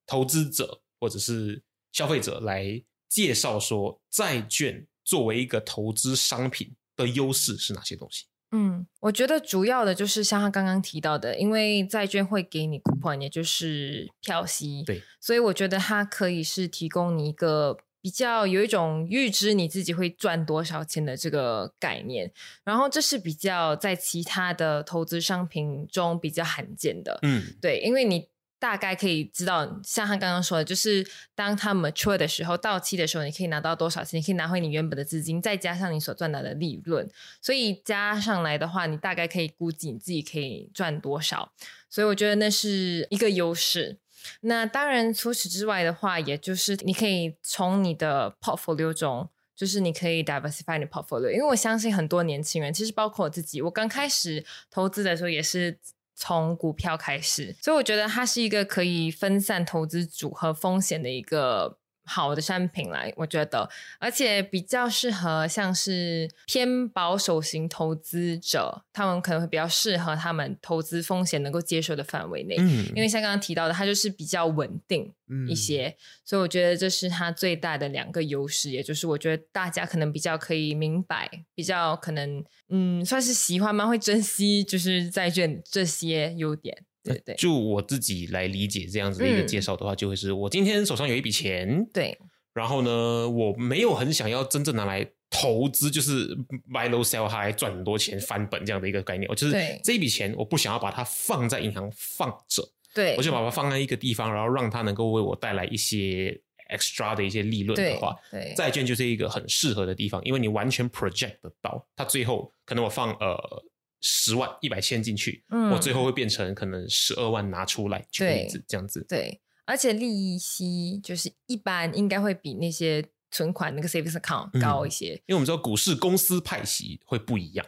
投资者或者是消费者来介绍说，债券作为一个投资商品的优势是哪些东西？嗯，我觉得主要的就是像他刚刚提到的，因为债券会给你 coupon，也就是票息，对，所以我觉得它可以是提供你一个比较有一种预知你自己会赚多少钱的这个概念，然后这是比较在其他的投资商品中比较罕见的，嗯，对，因为你。大概可以知道，像他刚刚说的，就是当他 mature 的时候，到期的时候，你可以拿到多少钱？你可以拿回你原本的资金，再加上你所赚到的利润，所以加上来的话，你大概可以估计你自己可以赚多少。所以我觉得那是一个优势。那当然，除此之外的话，也就是你可以从你的 portfolio 中，就是你可以 diversify 你 portfolio，因为我相信很多年轻人，其实包括我自己，我刚开始投资的时候也是。从股票开始，所以我觉得它是一个可以分散投资组合风险的一个。好的商品来，我觉得，而且比较适合像是偏保守型投资者，他们可能会比较适合他们投资风险能够接受的范围内。嗯，因为像刚刚提到的，它就是比较稳定一些，所以我觉得这是它最大的两个优势，也就是我觉得大家可能比较可以明白，比较可能嗯，算是喜欢吗？会珍惜就是债券这些优点。对对，就我自己来理解这样子的一个介绍的话，就会是我今天手上有一笔钱，对，然后呢，我没有很想要真正拿来投资，就是 buy low sell high 赚很多钱翻本这样的一个概念。我就是这一笔钱，我不想要把它放在银行放着，对，我就把它放在一个地方，然后让它能够为我带来一些 extra 的一些利润的话，对，债券就是一个很适合的地方，因为你完全 project 得到，它最后可能我放呃。十万一百千进去，嗯我最后会变成可能十二万拿出来，举例子这样子。对，而且利息就是一般应该会比那些存款那个 savings account 高一些，因为我们知道股市公司派息会不一样。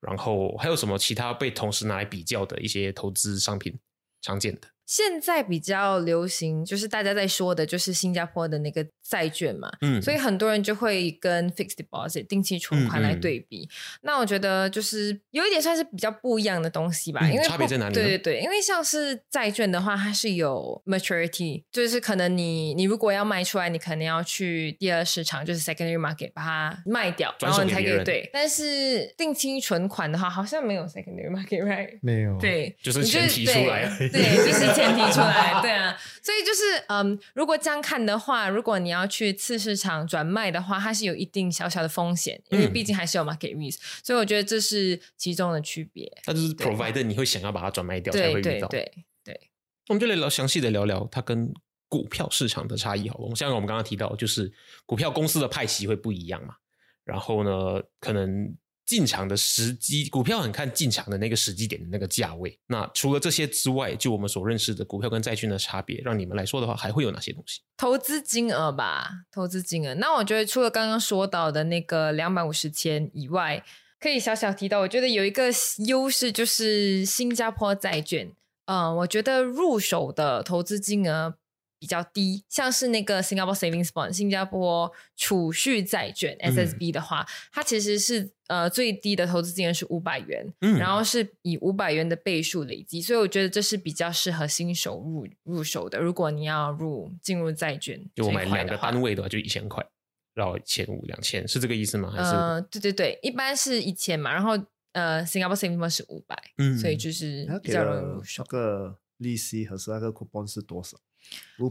然后还有什么其他被同时拿来比较的一些投资商品常见的？现在比较流行，就是大家在说的，就是新加坡的那个债券嘛，嗯，所以很多人就会跟 fixed deposit 定期存款来对比。那我觉得就是有一点算是比较不一样的东西吧，因为差别在哪里？对对对，因为像是债券的话，它是有 maturity，就是可能你你如果要卖出来，你可能要去第二市场，就是 secondary market 把它卖掉，然后你才可以对。但是定期存款的话，好像没有 secondary market，right？没有，对，就是钱提出来，对，就是。前提出来，对啊，所以就是嗯，如果这样看的话，如果你要去次市场转卖的话，它是有一定小小的风险，因为毕竟还是有 market risk，所以我觉得这是其中的区别。那就是 provider，你会想要把它转卖掉才会遇到。对对，我们就来聊详细的聊聊它跟股票市场的差异好了。像我们刚刚提到，就是股票公司的派息会不一样嘛，然后呢，可能。进场的时机，股票很看进场的那个时机点的那个价位。那除了这些之外，就我们所认识的股票跟债券的差别，让你们来说的话，还会有哪些东西？投资金额吧，投资金额。那我觉得除了刚刚说到的那个两百五十千以外，可以小小提到，我觉得有一个优势就是新加坡债券。嗯，我觉得入手的投资金额。比较低，像是那个 Singapore Savings Bond 新加坡储蓄债券 SSB 的话，它其实是呃最低的投资金额是五百元，然后是以五百元的倍数累积，所以我觉得这是比较适合新手入入手的。如果你要入进入债券，就我买两个单位的话，就一千块，然后一千五两千，是这个意思吗？还是？呃，对对对，一般是一千嘛，然后呃 Singapore Savings Bond 是五百，嗯，所以就是比较容易入手。个利息和是那个 coupon 是多少？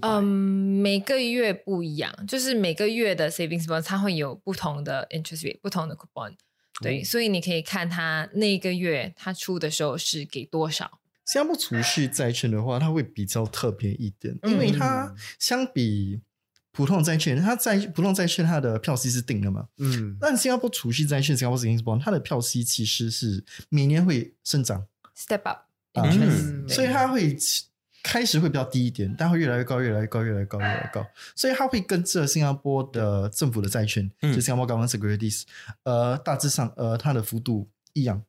嗯，每个月不一样，就是每个月的 savings bond 它会有不同的 interest rate，不同的 coupon，对，所以你可以看它那个月它出的时候是给多少。新加坡储蓄债券的话，它会比较特别一点，因为它相比普通债券，它在普通债券它的票息是定的嘛，嗯，但新加坡储蓄债券 （Singapore savings bond） 它的票息其实是每年会生长，step up interest，所以它会。开始会比较低一点，但会越来越高，越来越高，越来越高，越来越高。所以它会跟这新加坡的政府的债券，就新加坡 government securities，呃，大致上呃它的幅度一样。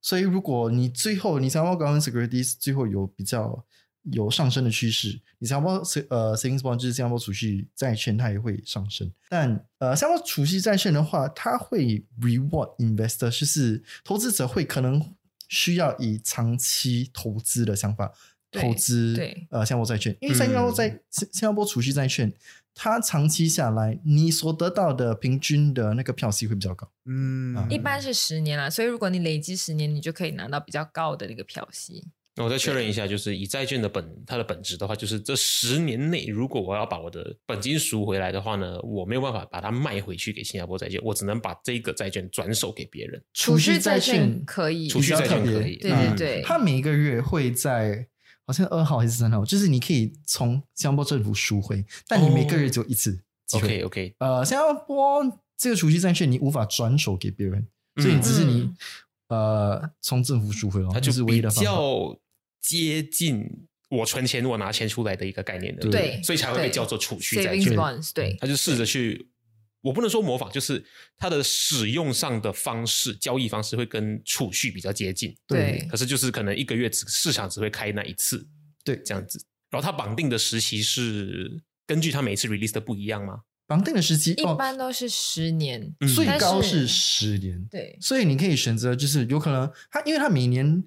所以如果你最后你新加坡 government securities 最后有比较有上升的趋势。你新加坡呃 savings bond 就是新加坡储蓄债券，它也会上升。但呃，新加坡储蓄债券的话，它会 reward investor，就是投资者会可能需要以长期投资的想法对投资对呃新加坡债券，因为新加坡债新新加坡储蓄债券，它长期下来你所得到的平均的那个票息会比较高。嗯啊一般是十年啦，所以如果你累积十年，你就可以拿到比较高的那个票息。那我再确认一下，就是以债券的本它的本质的话，就是这十年内，如果我要把我的本金赎回来的话呢，我没有办法把它卖回去给新加坡债券，我只能把这个债券转手给别人。储蓄债券券可以，储蓄债券可以对嗯对对，它每一个月会在好像二号还是三号，就是你可以从新加坡政府赎回，但你每个月只有一次机会。OK OK，呃，新加坡这个储蓄债券你无法转手给别人，所以只是你、呃从政府赎回哦，它就是唯比一的方法。较接近我存钱我拿钱出来的一个概念的，对所以才会被叫做储蓄债券。对他就试着去，我不能说模仿，就是它的使用上的方式、交易方式会跟储蓄比较接近。对可是就是可能一个月只市场只会开那一次，对这样子。然后它绑定的时期是根据它每一次 release 的不一样吗？绑定的时期一哦，般都是十年，嗯最高是十年，对所以你可以选择，就是有可能它，因为它每年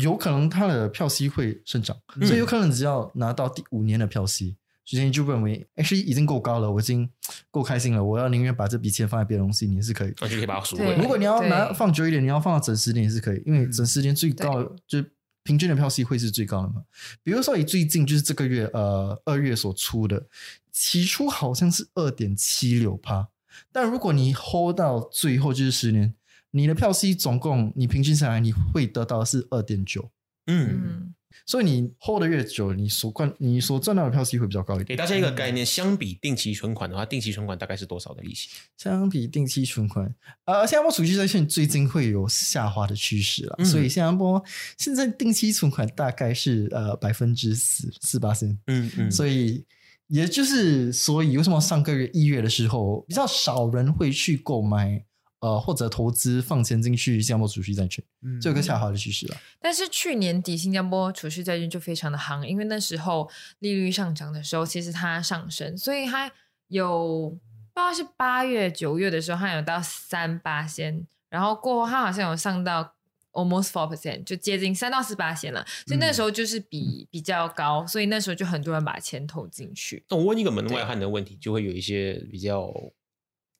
有可能它的票息会生长，嗯所以有可能只要拿到第五年的票息，首先你就认为，actually 已经够高了，我已经够开心了，我要宁愿把这笔钱放在别的东西，你是可以。那就可以把它赎回。如果你要拿放久一点，你要放到整十年也是可以，因为整十年最高的就是平均的票息会是最高的嘛。比如说你最近就是这个月呃二月所出的，起初好像是二点七六趴，但如果你 hold 到最后就是十年，你的票息总共你平均下来你会得到是二点九，嗯，嗯，所以你 hold 的越久，你所赚你所赚到的票息会比较高一点。给大家一个概念，相比定期存款的话，定期存款大概是多少的利息？相比定期存款，呃，新加坡储蓄债券最近会有下滑的趋势了，嗯所以新加坡现在定期存款大概是呃百分之四四八三，嗯嗯所以也就是所以为什么上个月一月的时候比较少人会去购买呃或者投资放钱进去新加坡储蓄债券，嗯这有个下滑的趋势了。但是去年底新加坡储蓄债券就非常的夯，因为那时候利率上涨的时候，其实它上升，所以它有不知道是八月九月的时候，它有到三八仙，然后过后它好像有上到 almost four percent，就接近三到四八仙了，所以那时候就是比、比较高，所以那时候就很多人把钱投进去。那我问一个门外汉的问题，就会有一些比较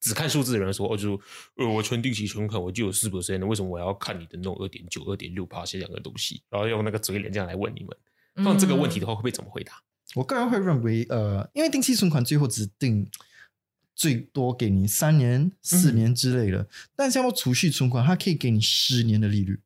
只看数字的人说，哦，就是呃，我存定期存款我就有四 percent 为什么我要看你的那种二点九、二点六趴这两个东西，然后用那个嘴脸这样来问你们？那这个问题的话，会不会怎么回答？我个人会认为，呃，因为定期存款最后只定最多给你三年、四嗯年之类的，但像我储蓄存款，它可以给你十年的利率，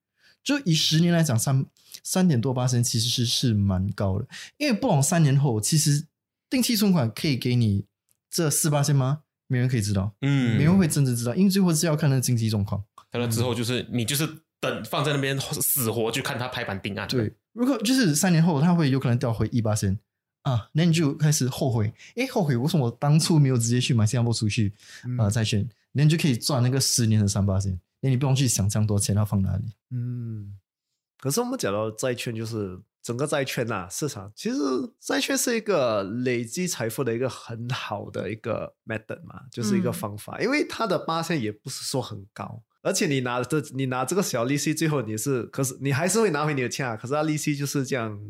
就以十年来讲，三三点多八其实是是蛮高的。因为不懂三年后，其实定期存款可以给你这四八千吗？没人可以知道，嗯。没人会真正知道，因为最后是要看那个经济状况。完了之后，就是你就是等放在那边死活去看他拍板定案。对，如果就是三年后，它会有可能掉回一八千啊，那你就开始后悔，诶，后悔为什么我当初没有直接去买新加坡储蓄啊债券，那你就可以赚那个十年的三八千，那你不用去想这样多钱要放哪里。嗯，可是我们讲到债券，就是整个债券呐、市场其实债券是一个累积财富的一个很好的一个 method 嘛，就是一个嗯方法，因为它的八千也不是说很高，而且你拿这你拿这个小利息，最后你是可是你还是会拿回你的钱啊，可是它利息就是这样。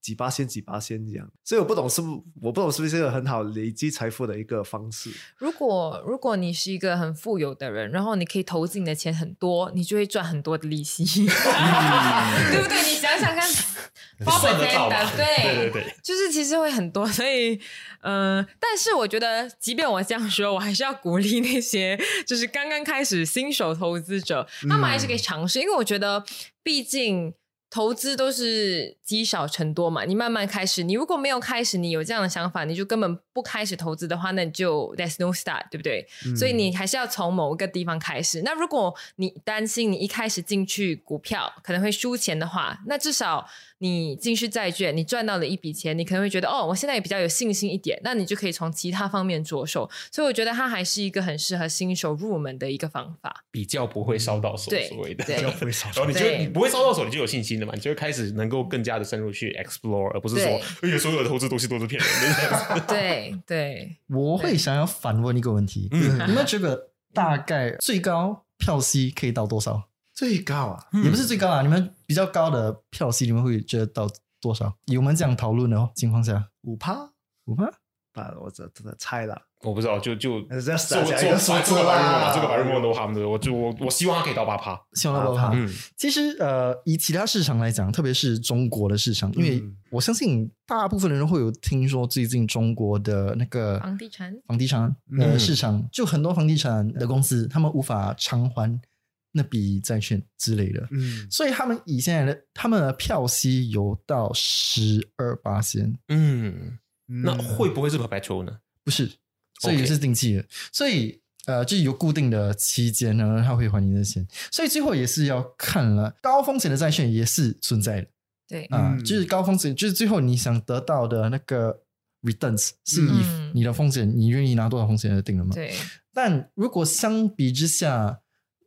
几八仙几八仙这样，所以我不懂是不我不懂是不是一个很好累积财富的一个方式。如果如果你是一个很富有的人，然后你可以投资你的钱很多，你就会赚很多的利息，对不对？你想想看，八算得到吧的，对对对对，就是其实会很多，所以呃，但是我觉得，即便我这样说，我还是要鼓励那些就是刚刚开始新手投资者，他们还是可以尝试，因为我觉得，毕竟。投资都是积少成多嘛，你慢慢开始，你如果没有开始，你有这样的想法，你就根本不开始投资的话，那你就 there's no start，对不对？所以你还是要从某一个地方开始。那如果你担心你一开始进去股票可能会输钱的话，那至少你进去债券，你赚到了一笔钱，你可能会觉得哦，我现在也比较有信心一点，那你就可以从其他方面着手。所以我觉得它还是一个很适合新手入门的一个方法。比较不会烧到手，对所谓的，对不会烧 然后你就对你不会烧到手，你就有信心了嘛，你就会开始能够更加的深入去 explore，而不是说，对哎呀，所有的投资东西都是骗人的。对对，我会想要反问一个问题：嗯你们觉得大概最高票息可以到多少？最高啊，也不是最高啊，你们比较高的票息，你们会觉得到多少？以我们这样讨论的哦情况下，五趴五趴？啊，我这真的猜了，我不知道，就就做做做做个白日梦吧，啦这个白日梦都他们的，我就我我希望它可以到八趴。希望到八趴。嗯，其实呃，以其他市场来讲，特别是中国的市场，因为嗯我相信大部分人都会有听说，最近中国的那个房地产房地产嗯呃市场，就很多房地产的公司，他们无法偿还那笔债券之类的，嗯，所以他们以现在的他们的票息有到十二八仙，嗯，那嗯会不会是 perpetual 呢？不是，所以是定期的，所以呃，就是有固定的期间呢，他会还你的钱，所以最后也是要看了高风险的债券也是存在的。对。啊、嗯。就是高风险，就是最后你想得到的那个 returns 是以嗯。你的风险，你愿意拿多少风险而定的嘛？对。但如果相比之下，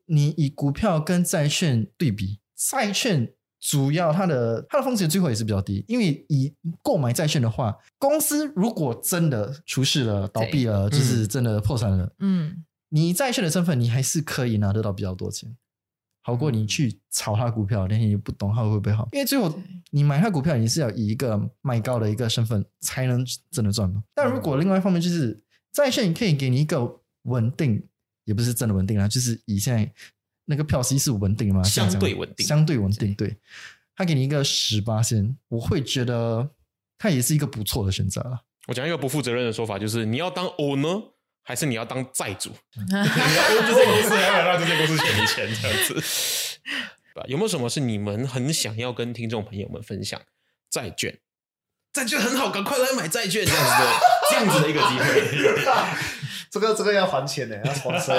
你以股票跟债券对比，债券主要它的它的风险最后也是比较低，因为以购买债券的话，公司如果真的出事了、倒闭了，就是真的破产了，嗯你债券的身份你还是可以拿得到比较多钱。好过你去炒它股票，但是你不懂它会不会好，因为最后你买它股票，你是要以一个卖高的一个身份才能真的赚嘛。但如果另外一方面就是债券可以给你一个稳定，也不是真的稳定啊，就是以现在那个票息是稳定的嘛，这样讲相对稳定相对稳定，对，他给你一个十八线，我会觉得他也是一个不错的选择了。我讲一个不负责任的说法，就是你要当 owner 还是你要当债主？你要 own 这间公司，还要让这间公司给你钱这样子。有没有什么是你们很想要跟听众朋友们分享？债券，债券很好，赶快来买债券这样子的这样子的一个机会。这个这个要还钱呢，要 sponsor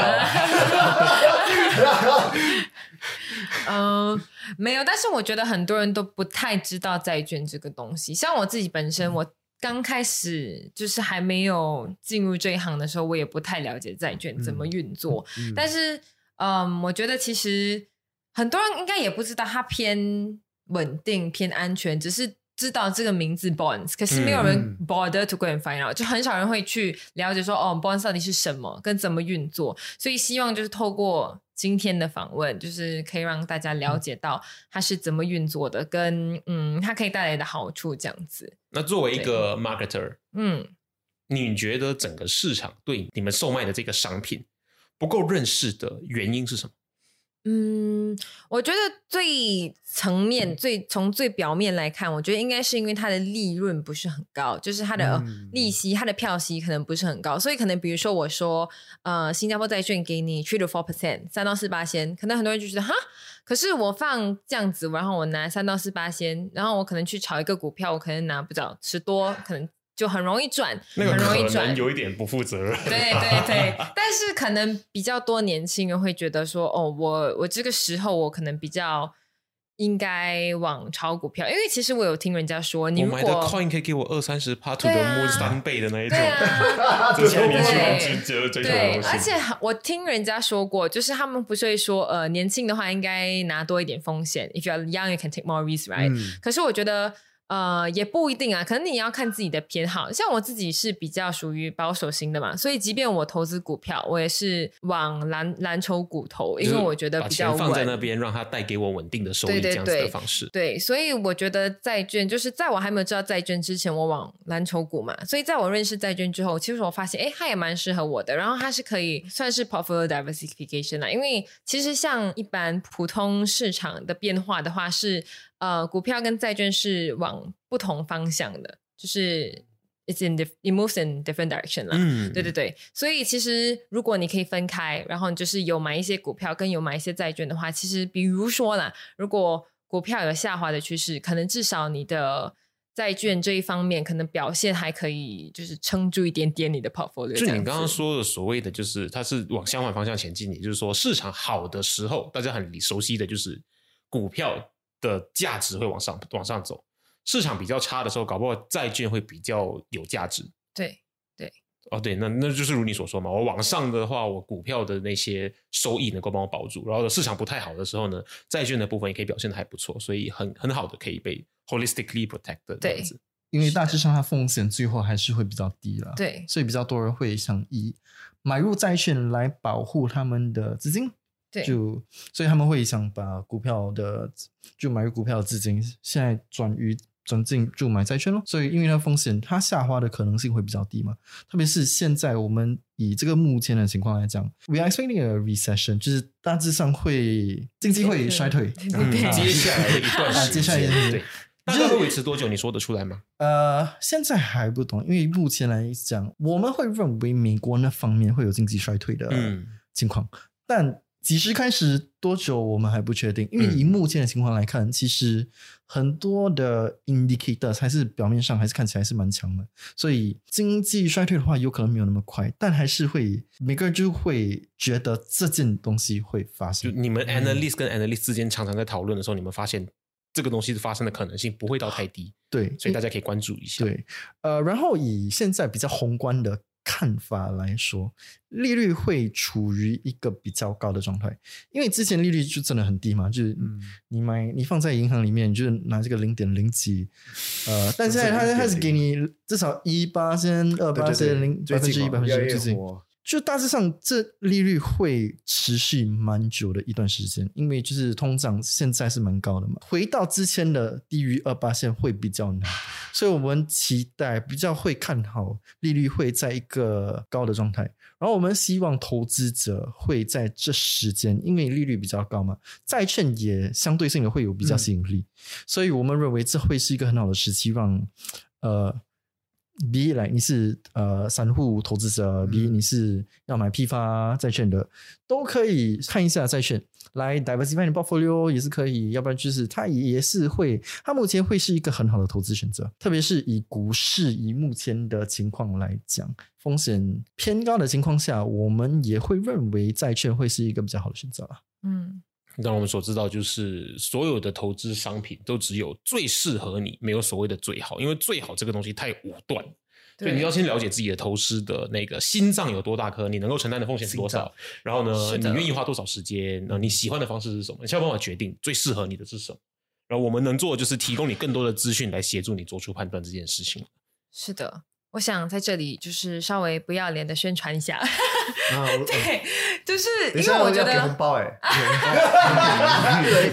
嗯，没有，但是我觉得很多人都不太知道债券这个东西。像我自己本身，我刚开始就是还没有进入这一行的时候，我也不太了解债券怎么运作。但是，嗯，我觉得其实很多人应该也不知道它偏稳定、偏安全，只是知道这个名字 bonds，可是没有人 bother to go and find out，、就很少人会去了解说哦 bonds 到底是什么，跟怎么运作。所以希望就是透过今天的访问，就是可以让大家了解到它是怎么运作的，跟嗯它可以带来的好处这样子。那作为一个 marketer，嗯，你觉得整个市场对你们售卖的这个商品不够认识的原因是什么？嗯，我觉得最层面、最从最表面来看，我觉得应该是因为它的利润不是很高，就是它的嗯利。息、它的票息可能不是很高，所以可能比如说我说，呃，新加坡债券给你 three to four percent，三到四八仙，可能很多人就觉得哈，可是我放这样子，然后我拿三到四八仙，然后我可能去炒一个股票，我可能拿不着十多，可能就很容易转，那个很容易可赚能。有一点不负责任。对对对，但是可能比较多年轻人会觉得说，哦，我我这个时候我可能比较应该往炒股票，因为其实我有听人家说，你我买的如果 coin 可以给我二三十对 the 啊 moon 三倍的那一种，这是你希望对追求。而且我听人家说过，就是他们不是会说，呃，年轻的话应该拿多一点风险，if you are young you can take more risk, right？、嗯可是我觉得。呃，也不一定啊，可能你要看自己的偏好。像我自己是比较属于保守型的嘛，所以即便我投资股票，我也是往蓝蓝筹股投，因为我觉得比较稳放在那边，让它带给我稳定的收益，这样子的对方式。对，所以我觉得债券就是在我还没有知道债券之前，我往蓝筹股嘛。所以在我认识债券之后，其实我发现，哎，它也蛮适合我的。然后它是可以算是 portfolio diversification 啦，因为其实像一般普通市场的变化的话是，呃，股票跟债券是往不同方向的，就是 it's in it moves in different direction 啦。嗯，对对对，所以其实如果你可以分开，然后就是有买一些股票跟有买一些债券的话，其实比如说啦，如果股票有下滑的趋势，可能至少你的债券这一方面可能表现还可以，就是撑住一点点你的 portfolio。就你刚刚说的所谓的，就是它是往相反方向前进，也就是说市场好的时候，大家很熟悉的就是股票的价值会往上往上走。市场比较差的时候，搞不好债券会比较有价值。对对，哦，对，那那就是如你所说嘛，我往上的话，我股票的那些收益能够帮我保住，然后市场不太好的时候呢，债券的部分也可以表现的还不错，所以很很好的可以被 holistically protect 的这样子。因为大致上它风险最后还是会比较低了，对所以比较多人会想以买入债券来保护他们的资金，对就所以他们会想把股票的就买入股票的资金现在转于转进就买债券咯。所以因为它风险它下滑的可能性会比较低嘛，特别是现在我们以这个目前的情况来讲，we are expecting a recession，就是大致上会经济会衰退，接下来一段时间，接下来一段时间对，大概会维持多久？你说得出来吗？呃，现在还不懂，因为目前来讲，我们会认为美国那方面会有经济衰退的嗯情况，但几时开始多久我们还不确定。因为嗯以目前的情况来看，其实很多的 indicators 还是表面上还是看起来是蛮强的，所以经济衰退的话，有可能没有那么快，但还是会每个人就会觉得这件东西会发生。就你们 analyst 跟 analyst 之间常常在讨论的时候，你们发现这个东西发生的可能性不会到太低，对，所以大家可以关注一下。，对，呃，然后以现在比较宏观的看法来说，利率会处于一个比较高的状态，因为之前利率就真的很低嘛，就是嗯。你买你放在银行里面，你就是拿这个零点零几，呃，但现在它0.0开始给你至少一八千、二八千、零百分之一、百分之一，最近。就大致上，这利率会持续蛮久的一段时间，因为就是通胀现在是蛮高的嘛，回到之前的低于二八线会比较难，所以我们期待比较会看好利率会在一个高的状态，然后我们希望投资者会在这时间，因为利率比较高嘛，债券也相对性的会有比较吸引力，所以我们认为这会是一个很好的时期让，呃。B 来，你是呃散户投资者，B 你是要买批发债券的，都可以看一下债券。来 diversify 你的 portfolio 也是可以，要不然就是它也是会，它目前会是一个很好的投资选择，特别是以股市以目前的情况来讲，风险偏高的情况下，我们也会认为债券会是一个比较好的选择啊。嗯，当然我们所知道就是所有的投资商品都只有最适合你，没有所谓的最好，因为最好这个东西太武断。所以你要先了解自己的投资的那个心脏有多大颗，你能够承担的风险是多少，然后呢，你愿意花多少时间，那你喜欢的方式是什么，你才有办法决定最适合你的是什么。然后我们能做的就是提供你更多的资讯来协助你做出判断这件事情。是的。我想在这里就是稍微不要脸的宣传一下，啊，对，就是因为我觉得给红得包哎、对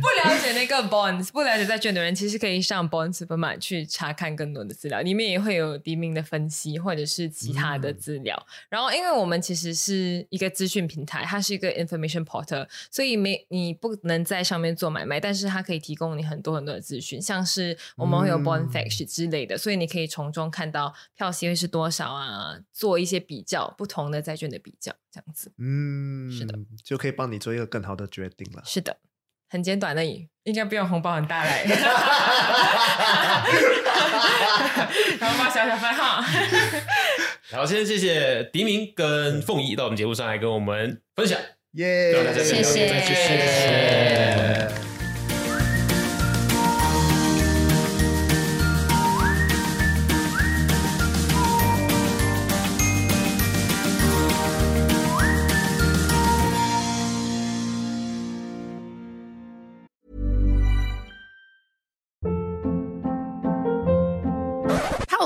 不了解那个 bonds，不了解债券的人，其实可以上 Bond Supermart 去查看更多的资料，里面也会有黎明的分析或者是其他的资料。然后，因为我们其实是一个资讯平台，它是一个 information portal，所以没你不能在上面做买卖，但是它可以提供你很多很多的资讯，像是我们会有 bond fact 之类的，所以你可以从中看到票息会是多少啊，做一些比较不同的债券的比较，这样子。嗯，是的，就可以帮你做一个更好的决定了。是的，很简短而已，应该不用红包很大来。然后包小小分号。好，先谢谢迪明跟凤仪到我们节目上来跟我们分享。耶谢谢谢谢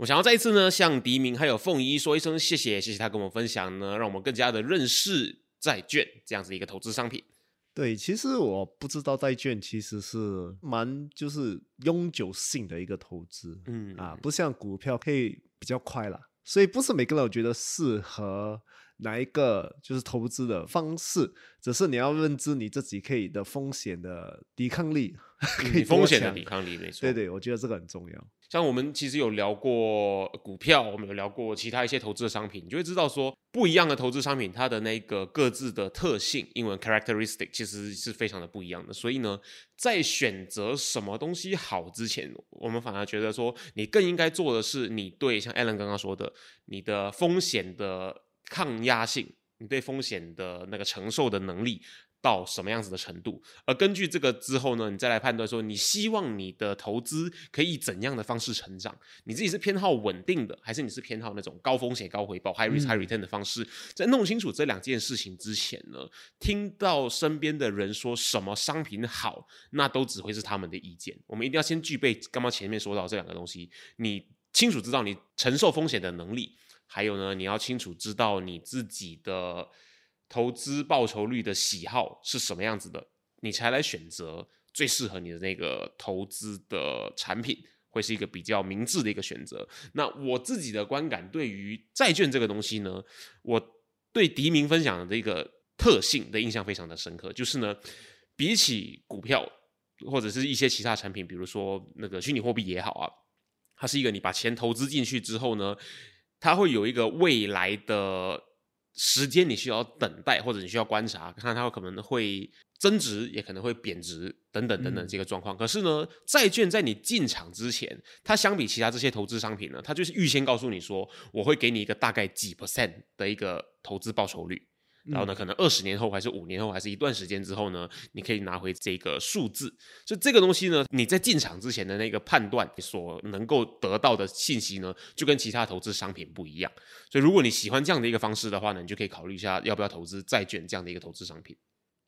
我想要再一次呢，向迪明还有凤仪说一声谢谢，谢谢他跟我们分享呢，让我们更加的认识债券这样子一个投资商品。对，其实我不知道债券其实是蛮就是永久性的一个投资，嗯啊，不像股票可以比较快啦，所以不是每个人我觉得适合哪一个就是投资的方式，只是你要认知你自己可以的风险的抵抗力，可以风险的抵抗力，没错。对对，我觉得这个很重要。像我们其实有聊过股票，我们有聊过其他一些投资的商品，你就会知道说，不一样的投资商品，它的那个各自的特性，英文 characteristic 其实是非常的不一样的。所以呢，在选择什么东西好之前，我们反而觉得说，你更应该做的是，你对像 Alan 刚刚说的，你的风险的抗压性，你对风险的那个承受的能力。到什么样子的程度，而根据这个之后呢，你再来判断说，你希望你的投资可以以怎样的方式成长？你自己是偏好稳定的，还是你是偏好那种高风险高回报 （high risk high return） 的方式？在弄清楚这两件事情之前呢，听到身边的人说什么商品好，那都只会是他们的意见。我们一定要先具备刚刚前面说到这两个东西，你清楚知道你承受风险的能力，还有呢，你要清楚知道你自己的。投资报酬率的喜好是什么样子的，你才来选择最适合你的那个投资的产品，会是一个比较明智的一个选择。那我自己的观感，对于债券这个东西呢，我对迪明分享的这个特性的印象非常的深刻，就是呢，比起股票或者是一些其他产品，比如说那个虚拟货币也好啊，它是一个你把钱投资进去之后呢，它会有一个未来的。时间你需要等待，或者你需要观察，看它可能会增值，也可能会贬值，等等等等这个状况。可是呢，债券在你进场之前，它相比其他这些投资商品呢，它就是预先告诉你说，我会给你一个大概几 percent 的一个投资报酬率。然后呢，可能二十年后，还是五年后，还是一段时间之后呢，你可以拿回这个数字。所以这个东西呢，你在进场之前的那个判断所能够得到的信息呢，就跟其他投资商品不一样。所以如果你喜欢这样的一个方式的话呢，你就可以考虑一下要不要投资债券这样的一个投资商品。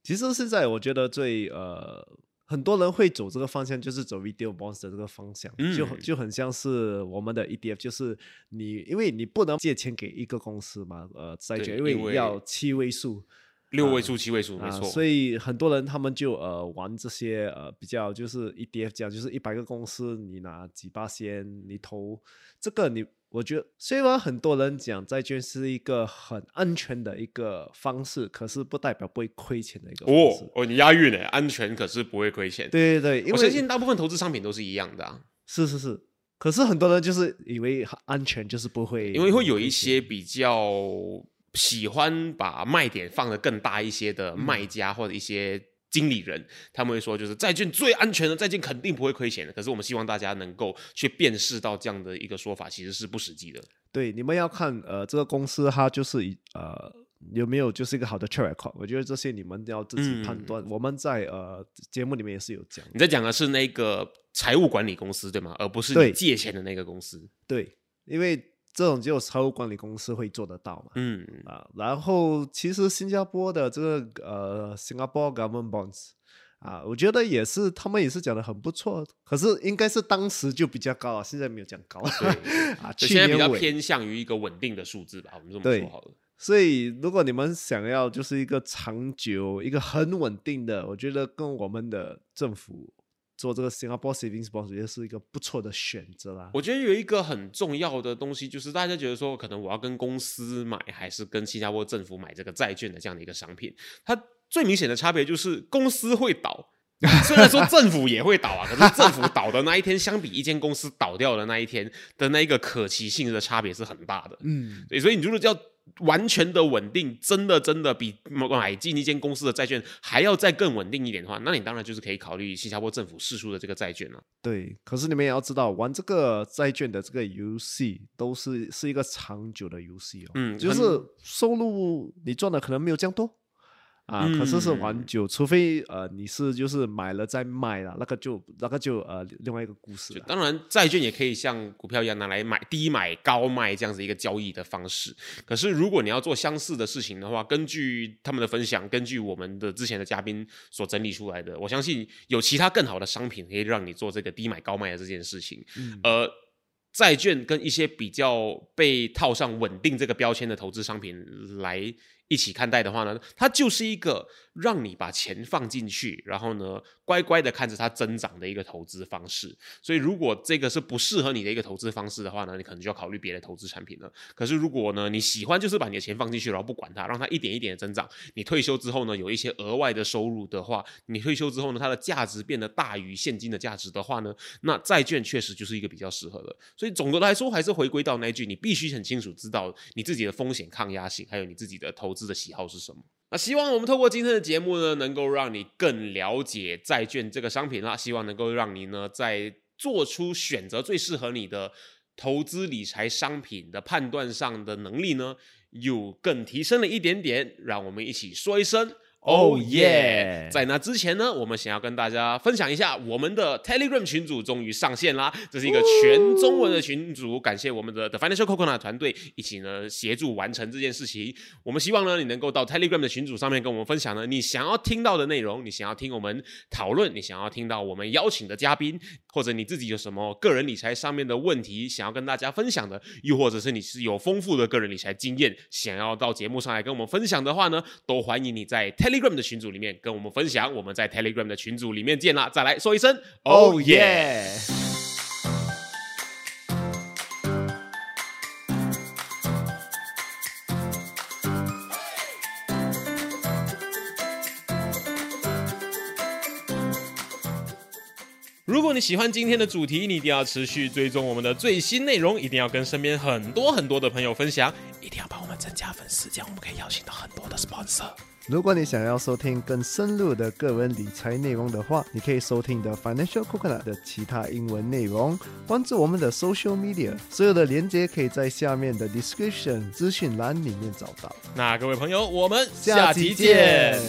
其实现在我觉得最呃。很多人会走这个方向，就是走 video bonds 的这个方向，就嗯就很像是我们的 ETF，就是你因为你不能借钱给一个公司嘛，呃，债券因为你要七位数，六位数、七位数，没啊，错。所以很多人他们就呃玩这些呃比较就是 ETF 这样，就是一百个公司你拿几八仙，你投这个你，我觉得虽然很多人讲债券是一个很安全的一个方式，可是不代表不会亏钱的一个方式。哦哦，你押韵呢，安全可是不会亏钱。对对对，因我相信大部分投资商品都是一样的啊，是是是，可是很多人就是以为安全就是不会，因为会有一些比较喜欢把卖点放得更大一些的嗯卖家或者一些经理人，他们会说就是债券最安全的，债券肯定不会亏钱的。可是我们希望大家能够去辨识到这样的一个说法其实是不实际的。对，你们要看呃这个公司它就是呃有没有就是一个好的 track record，我觉得这些你们要自己判嗯断。我们在呃节目里面也是有讲，你在讲的是那个财务管理公司对吗？而不是你借钱的那个公司。对，因为这种只有财务管理公司会做得到嘛。嗯，啊，然后其实新加坡的这个呃 Singapore Government Bonds 啊，我觉得也是他们也是讲的很不错，可是应该是当时就比较高啊，现在没有讲高。啊，就去现在比较偏向于一个稳定的数字吧，我们这么对。说好了。所以，如果你们想要就是一个长久、一个很稳定的，我觉得跟我们的政府做这个 Singapore Savings Bonds 也是一个不错的选择啦。我觉得有一个很重要的东西，就是大家觉得说，可能我要跟公司买，还是跟新加坡政府买这个债券的这样的一个商品，它最明显的差别就是公司会倒。虽然说政府也会倒啊，可是政府倒的那一天，相比一间公司倒掉的那一天的那一个可期性的差别是很大的。嗯，所以你如果要完全的稳定，真的真的比买进一间公司的债券还要再更稳定一点的话，那你当然就是可以考虑新加坡政府释出的这个债券了、对。可是你们也要知道，玩这个债券的这个游戏都是是一个长久的游戏哦。嗯就是收入你赚的可能没有这样多。啊，可是是玩嗯久，除非呃你是就是买了再卖了，那个就那个就呃另外一个故事当然，债券也可以像股票一样拿来买低买高卖这样子一个交易的方式。可是，如果你要做相似的事情的话，根据他们的分享，根据我们的之前的嘉宾所整理出来的，我相信有其他更好的商品可以让你做这个低买高卖的这件事情。嗯而债券跟一些比较被套上稳定这个标签的投资商品来一起看待的话呢，它就是一个让你把钱放进去，然后呢，乖乖的看着它增长的一个投资方式。所以，如果这个是不适合你的一个投资方式的话呢，你可能就要考虑别的投资产品了。可是，如果呢你喜欢就是把你的钱放进去，然后不管它，让它一点一点的增长，你退休之后呢有一些额外的收入的话，你退休之后呢它的价值变得大于现金的价值的话呢，那债券确实就是一个比较适合的。所以总的来说，还是回归到那句，你必须很清楚知道你自己的风险抗压性，还有你自己的投资的喜好是什么。那希望我们透过今天的节目呢，能够让你更了解债券这个商品啦，希望能够让你呢在做出选择最适合你的投资理财商品的判断上的能力呢，有更提升了一点点。让我们一起说一声。Oh Oh yeah 在那之前呢，我们想要跟大家分享一下，我们的 Telegram 群组终于上线啦！这是一个全中文的群组，感谢我们的 The Financial Coconut 团队一起呢协助完成这件事情。我们希望呢，你能够到 Telegram 的群组上面跟我们分享呢，你想要听到的内容，你想要听我们讨论，你想要听到我们邀请的嘉宾，或者你自己有什么个人理财上面的问题想要跟大家分享的，又或者是你是有丰富的个人理财经验，想要到节目上来跟我们分享的话呢，都欢迎你在 Telegram 的群组里面跟我们分享。我们在 Telegram 的群组里面见啦！再来说一声 Oh Oh yeah！yeah！如果你喜欢今天的主题，你一定要持续追踪我们的最新内容，一定要跟身边很多很多的朋友分享，一定要帮我们增加粉丝，这样我们可以邀请到很多的 sponsor。如果你想要收听更深入的个人理财内容的话，你可以收听的 Financial Coconut 的其他英文内容，关注我们的 Social Media，所有的连接可以在下面的 Description 资讯栏里面找到。那各位朋友，我们下期见。